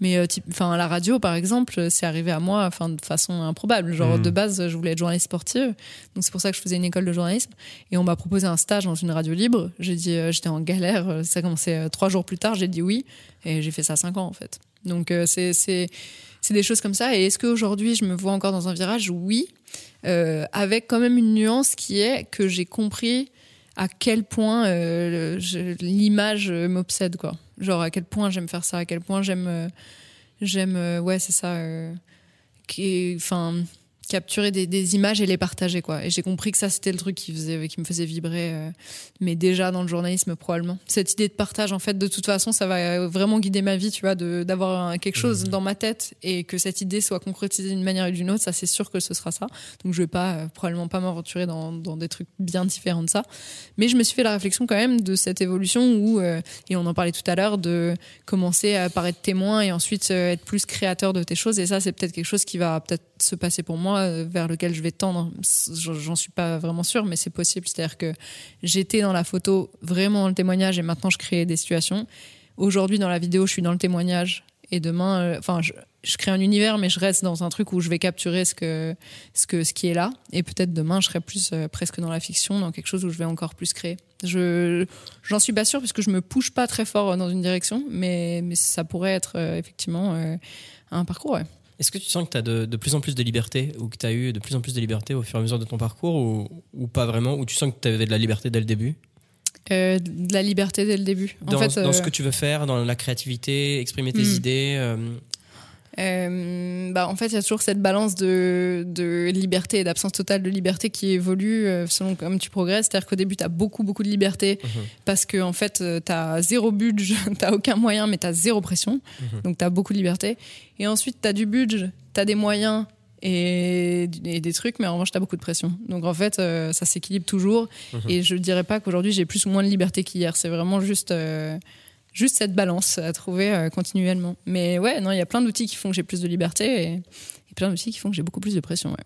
Mais euh, enfin, la radio, par exemple, c'est arrivé à moi, enfin, de façon improbable. Genre, Mhm. de base, je voulais être journaliste sportive, donc c'est pour ça que je faisais une école de journalisme. Et on m'a proposé un stage dans une radio libre. J'ai dit, euh, j'étais en galère. euh, Ça commençait euh, trois jours plus tard. J'ai dit oui, et j'ai fait ça cinq ans en fait. Donc euh, c'est des choses comme ça. Et est-ce qu'aujourd'hui je me vois encore dans un virage? Oui, euh, avec quand même une nuance qui est que j'ai compris à quel point l'image m'obsède quoi. Genre à quel point j'aime faire ça, à quel point j'aime j'aime ouais c'est ça. Enfin capturer des, des images et les partager quoi. Et j'ai compris que ça c'était le truc qui faisait qui me faisait vibrer euh, mais déjà dans le journalisme probablement. Cette idée de partage en fait de toute façon ça va vraiment guider ma vie, tu vois, d'avoir quelque chose dans ma tête et que cette idée soit concrétisée d'une manière ou d'une autre, ça c'est sûr que ce sera ça. Donc je vais pas euh, probablement pas m'aventurer dans, dans des trucs bien différents de ça. Mais je me suis fait la réflexion quand même de cette évolution où euh, et on en parlait tout à l'heure de commencer à paraître témoin et ensuite euh, être plus créateur de tes choses et ça c'est peut-être quelque chose qui va peut-être se passer pour moi euh, vers lequel je vais tendre J'en suis pas vraiment sûre mais c'est possible. C'est-à-dire que j'étais dans la photo vraiment dans le témoignage et maintenant je crée des situations. Aujourd'hui dans la vidéo je suis dans le témoignage et demain euh, enfin je, crée un univers mais je reste dans un truc où je vais capturer ce que ce qui est là. Et peut-être demain je serai plus euh, presque dans la fiction dans quelque chose où je vais encore plus créer. Je j'en suis pas sûre parce que je me pousse pas très fort dans une direction mais mais ça pourrait être effectivement un parcours ouais. Est-ce que tu sens que tu as de, de plus en plus de liberté ou que tu as eu de plus en plus de liberté au fur et à mesure de ton parcours ou, ou pas vraiment Ou tu sens que tu avais de la liberté dès le début? Euh, de la liberté dès le début en dans, fait dans euh, ce que tu veux faire, dans la créativité, exprimer tes Hmm. idées euh, Euh, bah, en fait, il y a toujours cette balance de, de liberté et d'absence totale de liberté qui évolue euh, selon comme tu progresses. C'est-à-dire qu'au début, tu as beaucoup, beaucoup de liberté Mhm. parce que, en fait, tu as zéro budget, [LAUGHS] tu aucun moyen, mais tu as zéro pression. Mhm. Donc, tu as beaucoup de liberté. Et ensuite, tu as du budget, tu as des moyens et, et des trucs, mais en revanche, tu as beaucoup de pression. Donc, en fait, euh, ça s'équilibre toujours. Mhm. Et je dirais pas qu'aujourd'hui, j'ai plus ou moins de liberté qu'hier. C'est vraiment juste. euh, juste cette balance à trouver euh, continuellement. Mais ouais, non, il y a plein d'outils qui font que j'ai plus de liberté et, et plein d'outils qui font que j'ai beaucoup plus de pression. Ouais.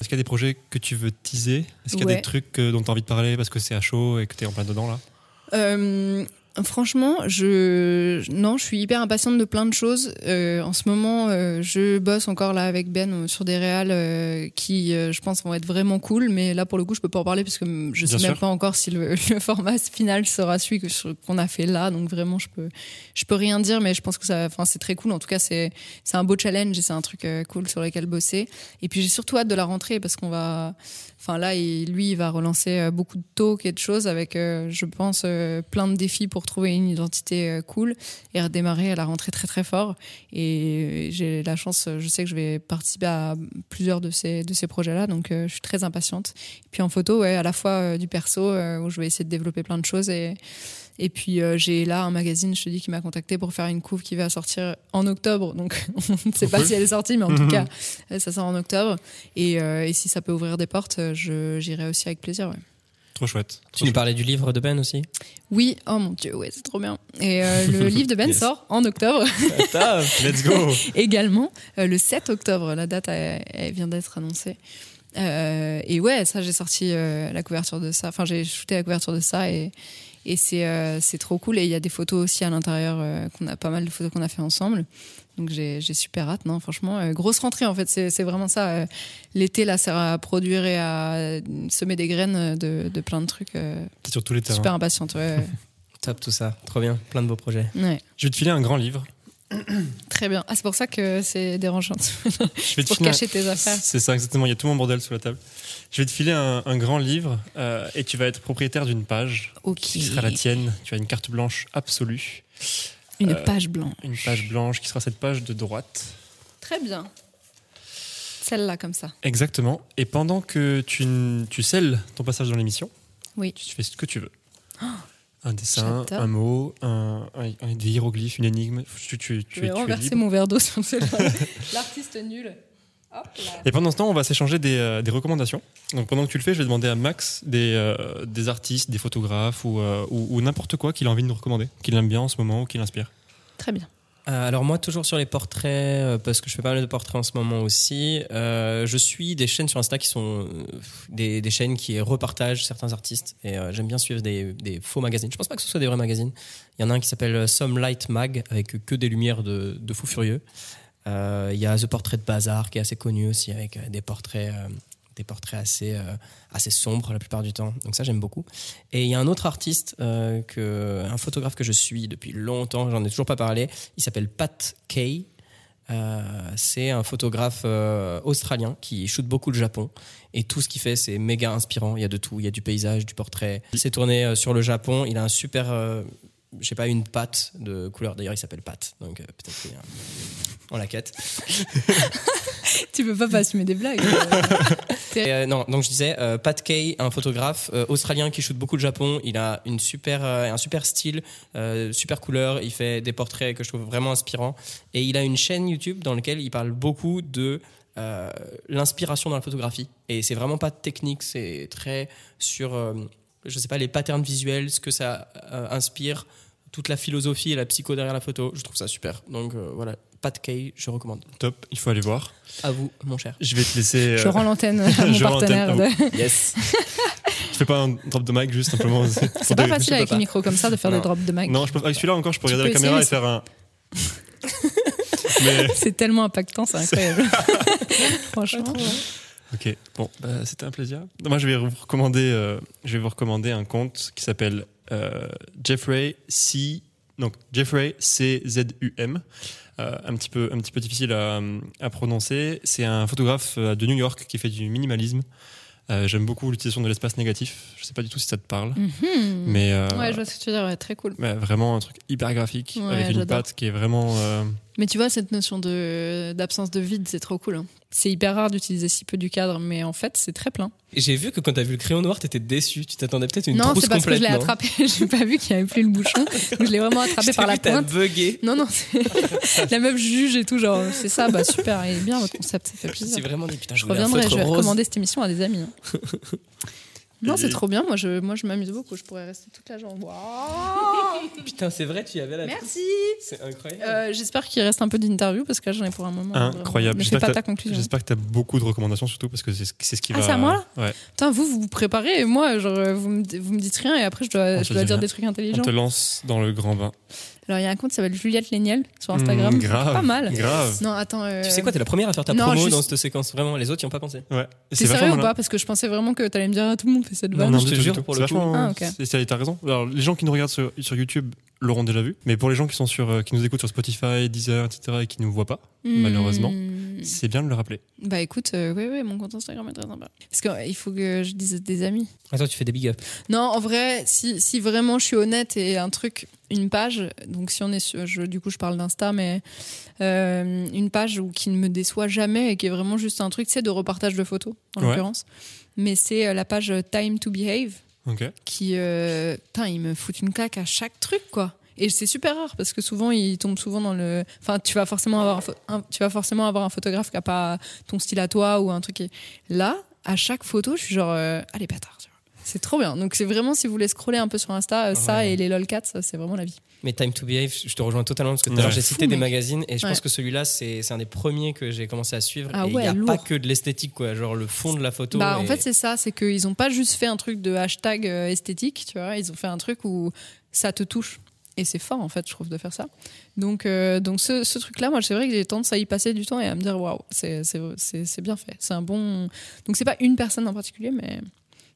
Est-ce qu'il y a des projets que tu veux teaser? Est-ce qu'il y a Ouais. des trucs euh, dont tu as envie de parler parce que c'est à chaud et que tu es en plein dedans là? Euh, franchement, je non, je suis hyper impatiente de plein de choses. Euh, en ce moment, euh, je bosse encore là avec Ben euh, sur des réals euh, qui, euh, je pense, vont être vraiment cool. Mais là, pour le coup, je peux pas en parler parce que je Bien sais même pas encore si le, [LAUGHS] le format final sera celui qu'on a fait là. Donc vraiment, je peux, je peux rien dire, mais je pense que ça, enfin, c'est très cool. En tout cas, c'est c'est un beau challenge et c'est un truc euh, cool sur lequel bosser. Et puis j'ai surtout hâte de la rentrée parce qu'on va, enfin là, lui, il va relancer euh, beaucoup de talks et de choses avec, euh, je pense, euh, plein de défis pour trouver une identité cool et redémarrer à la rentrée très très fort. Et j'ai la chance, je sais que je vais participer à plusieurs de ces de ces projets-là, donc je suis très impatiente. Et puis en photo, ouais, à la fois du perso où je vais essayer de développer plein de choses et et puis euh, j'ai là un magazine, je te dis, qui m'a contacté pour faire une couve qui va sortir en octobre. Donc on ne sait pas si elle est sortie, mais en tout cas, euh, ça sort en octobre. Et, euh, et si ça peut ouvrir des portes, je- j'irai aussi avec plaisir. ouais. Trop chouette. Tu nous parlais du livre de Ben aussi? Oui, oh mon dieu, ouais, c'est trop bien. Et euh, le [LAUGHS] livre de Ben Yes. sort en octobre [LAUGHS] Let's go [LAUGHS] également, euh, le 7 octobre. La date, elle, elle vient d'être annoncée. Euh, et ouais, ça, j'ai sorti euh, la couverture de ça. Enfin, j'ai shooté la couverture de ça et, et c'est euh, c'est trop cool. Et il y a des photos aussi à l'intérieur, euh, qu'on a pas mal de photos qu'on a fait ensemble. Donc j'ai j'ai super hâte, non, franchement. Euh, grosse rentrée, en fait, c'est c'est vraiment ça. Euh, L'été, là, sert à produire et à semer des graines de, de plein de trucs. euh, sur tous les terrains. super impatiente, ouais. [LAUGHS] Top tout ça, trop bien, plein de beaux projets. ouais. Je vais te filer un grand livre. [CLEARS THROAT] Très bien. Ah, c'est pour ça que c'est dérangeant. Je vais te [LAUGHS] pour cacher tes affaires. C'est ça, exactement. Il y a tout mon bordel sous la table. Je vais te filer un, un grand livre euh, et tu vas être propriétaire d'une page Ok. qui sera la tienne. Tu as une carte blanche absolue. Une Euh, page blanche. Une page blanche qui sera cette page de droite. Très bien. Celle-là, comme ça. Exactement. Et pendant que tu, tu scelles ton passage dans l'émission, Oui. tu fais ce que tu veux. un dessin, j'adore. un mot, un, un, hiéroglyphes, une énigme. Tu, tu, tu, Je vais es- tu es renverser libre. mon verre d'eau sur celle-là. [LAUGHS] L'artiste nul. Et pendant ce temps, on va s'échanger des, euh, des recommandations. Donc pendant que tu le fais, je vais demander à Max des, euh, des artistes, des photographes ou, euh, ou, ou n'importe quoi qu'il a envie de nous recommander, qu'il aime bien en ce moment ou qui l'inspire. Très bien. Alors moi, toujours sur les portraits, parce que je fais pas mal de portraits en ce moment aussi, euh, je suis des chaînes sur Insta qui sont des, des chaînes qui repartagent certains artistes. Et euh, j'aime bien suivre des, des faux magazines. Je pense pas que ce soit des vrais magazines. Il y en a un qui s'appelle Some Light Mag, avec que des lumières de, de fous furieux. Euh, Il y a The Portrait de Bazar, qui est assez connu aussi, avec euh, des portraits... euh, des portraits assez, assez sombres la plupart du temps. Donc ça, j'aime beaucoup. Et il y a un autre artiste, un photographe que je suis depuis longtemps, j'en ai toujours pas parlé. Il s'appelle Pat Kay. C'est un photographe australien qui shoot beaucoup le Japon et tout ce qu'il fait c'est méga inspirant. Il y a de tout, il y a du paysage, du portrait. Il s'est tourné sur le Japon. Il a un super, euh, je sais pas, une patte de couleur. D'ailleurs, il s'appelle Pat, donc euh, peut-être qu'il y a un- on la quête. Tu peux pas pas assumer des blagues. [LAUGHS] Et, euh, non, donc je disais, euh, Pat Kay, un photographe euh, australien qui shoot beaucoup le Japon. Il a une super, euh, un super style, euh, super couleur. Il fait des portraits que je trouve vraiment inspirants. Et il a une chaîne YouTube dans laquelle il parle beaucoup de euh, l'inspiration dans la photographie. Et c'est vraiment pas technique, c'est très sur, euh, je sais pas, les patterns visuels, ce que ça euh, inspire, toute la philosophie et la psycho derrière la photo. Je trouve ça super. Donc euh, voilà, Pat Kay, je recommande. Top, il faut aller voir. À vous, mon cher. Je vais te laisser. Je euh, rends l'antenne [LAUGHS] à mon je rends partenaire. l'antenne de- Yes. [LAUGHS] tu fais pas un drop de mic juste simplement. [LAUGHS] C'est pas facile avec un micro comme ça de faire Non. des drops de mic. Non, je peux, avec celui-là encore, je peux Tu regarder la caméra et faire un. Mais C'est tellement impactant, c'est incroyable. Franchement. ok, bon, bah, c'était un plaisir. Moi, je vais vous recommander, euh, je vais vous recommander un compte qui s'appelle euh, Jeffrey C. Donc Jeffrey C Z U M. Euh, un petit peu, un petit peu difficile à, à prononcer. C'est un photographe euh, de New York qui fait du minimalisme. Euh, J'aime beaucoup l'utilisation de l'espace négatif. Je sais pas du tout si ça te parle, Mhm. mais Ouais, je vois ce que tu veux dire, ouais, très cool. ouais, vraiment un truc hyper graphique Ouais, avec une patte qui est vraiment. Mais tu vois, cette notion de d'absence de vide, c'est trop cool. hein. C'est hyper rare d'utiliser si peu du cadre, mais en fait, c'est très plein. J'ai vu que quand t'as vu le crayon noir, t'étais déçu. Tu t'attendais peut-être une non, trousse c'est parce que je complète. l'ai non attrapé. [LAUGHS] J'ai pas vu qu'il y avait plus le bouchon. Donc [LAUGHS] je l'ai vraiment attrapé Je par la pointe. bugué. Non, non, c'est- [LAUGHS] la meuf juge et tout, genre, c'est ça, bah super, est bien votre concept, ça fait C'est plaisir. vraiment dit putain, Je reviendrai, je vais rose. recommander cette émission à des amis. hein. Non, c'est trop bien, moi je, moi, je m'amuse beaucoup, je pourrais rester toute la journée. Waouh [LAUGHS] Putain, c'est vrai, tu y avais la Merci C'est incroyable. Euh, J'espère qu'il reste un peu d'interview parce que là j'en ai pour un moment. Incroyable. Fais J'espère pas que ta conclusion. J'espère que tu as beaucoup de recommandations surtout parce que c'est ce c'est ce qui Ah, va. c'est à moi, Ouais. Putain, vous, vous vous préparez et moi, genre, euh, vous me, vous me dites rien et après je dois, On je dois dire rien. des trucs On intelligents. te lance dans le grand bain. Alors il y a un compte qui s'appelle Juliette Léniel sur Instagram. Mmh, grave. Pas mal. Grave. Non, attends. euh, Tu sais quoi, t'es la première à faire ta non, promo juste- dans cette séquence. Vraiment, les autres y ont pas pensé. Ouais. Vachement sérieux ou pas Parce que je pensais vraiment que t'allais me dire ah, tout le monde fait cette Non, vanne. non, je te jure, pour C'est le coup. vachement- Ah, ok. c'est- c'est- T'as raison. Alors, les gens qui nous regardent sur, sur YouTube l'auront déjà vu. Mais pour les gens qui sont sur, euh, qui nous écoutent sur Spotify, Deezer, etc. et qui ne nous voient pas, malheureusement, Mmh. c'est bien de le rappeler. Bah écoute, euh, ouais, ouais, mon compte Instagram est très sympa. Parce qu'il faut que je dise des amis. Attends, tu fais des big up. Non, en vrai, si, si vraiment je suis honnête et un truc, une page, donc si on est sur, je, du coup je parle d'Insta, mais euh, une page où, qui ne me déçoit jamais et qui est vraiment juste un truc, c'est de repartage de photos, en Ouais. l'occurrence. Mais c'est euh, la page euh, Time to Behave qui, euh, putain, ils me foutent une claque à chaque truc, quoi. Et c'est super rare parce que souvent ils tombent souvent dans le. Enfin, tu vas forcément avoir un, tu vas forcément avoir un photographe qui a pas ton style à toi ou un truc. Qui... Là, à chaque photo, je suis genre, euh, allez bâtard. C'est trop bien. Donc c'est vraiment si vous voulez scroller un peu sur Insta, euh, ça Ouais. et les lolcats, c'est vraiment la vie. Mais Time to Behave, je te rejoins totalement parce que Ouais. j'ai Fou, cité des magazines et je Ouais. pense que celui-là c'est c'est un des premiers que j'ai commencé à suivre. Ah et il ouais, n'y a lourd. pas que de l'esthétique, quoi. Genre le fond de la photo. Bah, en fait, c'est ça, c'est qu'ils ont pas juste fait un truc de hashtag euh, esthétique, tu vois, ils ont fait un truc où ça te touche. Et c'est fort, en fait, je trouve, de faire ça. Donc, euh, donc ce, ce truc-là, moi, c'est vrai que j'ai tendance à y passer du temps et à me dire, waouh, c'est c'est- c'est- c'est bien fait. C'est un bon. Donc, c'est pas une personne en particulier, mais,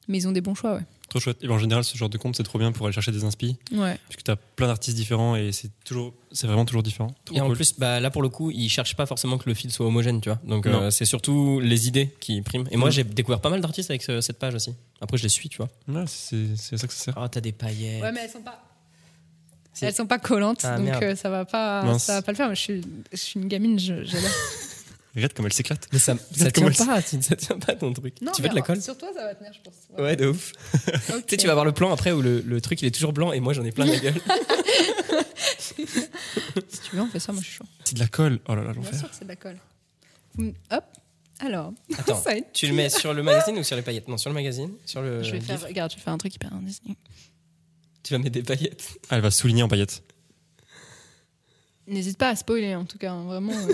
mais ils ont des bons choix, ouais. Trop chouette. Et en général, ce genre de compte, c'est trop bien pour aller chercher des inspi. Ouais. Puisque tu as plein d'artistes différents et c'est toujours, c'est vraiment toujours différent. Trop Et en cool. plus, bah, là pour le coup, ils cherchent pas forcément que le feed soit homogène, tu vois. Donc euh, c'est surtout les idées qui priment. Et moi, j'ai découvert pas mal d'artistes avec ce- cette page aussi. Après, je les suis, tu vois. Ouais, c'est c'est à ça que ça sert. Ah, t'as des paillettes. Ouais, mais elles sont pas. Si. Elles sont pas collantes, Ah, donc euh, ça va pas, Mince. ça va pas le faire. Je suis, je suis une gamine, je- j'adore. [LAUGHS] Regarde comme elle s'éclate. Mais ça, [LAUGHS] ça tient pas, ça tient pas ton truc. tu veux de la colle Sur toi, ça va tenir, je pense. Ouais, de ouf. [LAUGHS] Tu sais, tu vas voir le plan après où le, le truc il est toujours blanc et moi j'en ai plein la gueule. [LAUGHS] Si tu veux, on fait ça, moi je suis chaud. C'est de la colle. Oh là là, Bien l'enfer. sûr que c'est de la colle. Vous- Hop. Alors, Attends, ça tu le mets sur le magazine ou sur les paillettes? Non, sur le magazine. Sur le je vais faire, livre. regarde, je vais faire un truc hyper indésigné. Tu vas mettre des paillettes. Ah, elle va souligner en paillettes. N'hésite pas à spoiler, en tout cas, hein, vraiment. euh.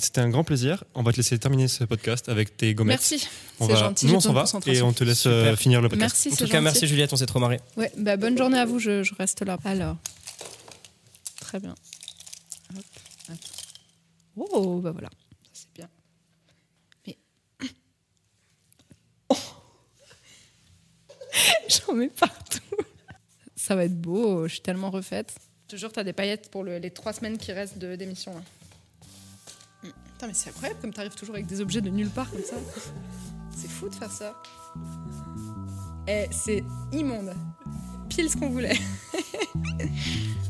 C'était un grand plaisir. On va te laisser terminer ce podcast avec tes gommettes. Merci, On c'est va... gentil. Nous, on s'en va et on te laisse Super. euh, finir le podcast. Merci, En tout cas, gentil. merci Juliette, on s'est trop marré. Ouais, bah, bonne journée à vous, je, je reste là. Alors, très bien. Hop, hop. Oh, bah voilà, ça c'est bien. Mais. [COUGHS] Oh. J'en mets partout. Ça va être beau, je suis tellement refaite. Toujours, t'as des paillettes pour le- les trois semaines qui restent de- d'émission. Putain, mais c'est incroyable comme t'arrives toujours avec des objets de nulle part comme ça. C'est fou de faire ça. Eh, c'est immonde. Pile ce qu'on voulait. [LAUGHS]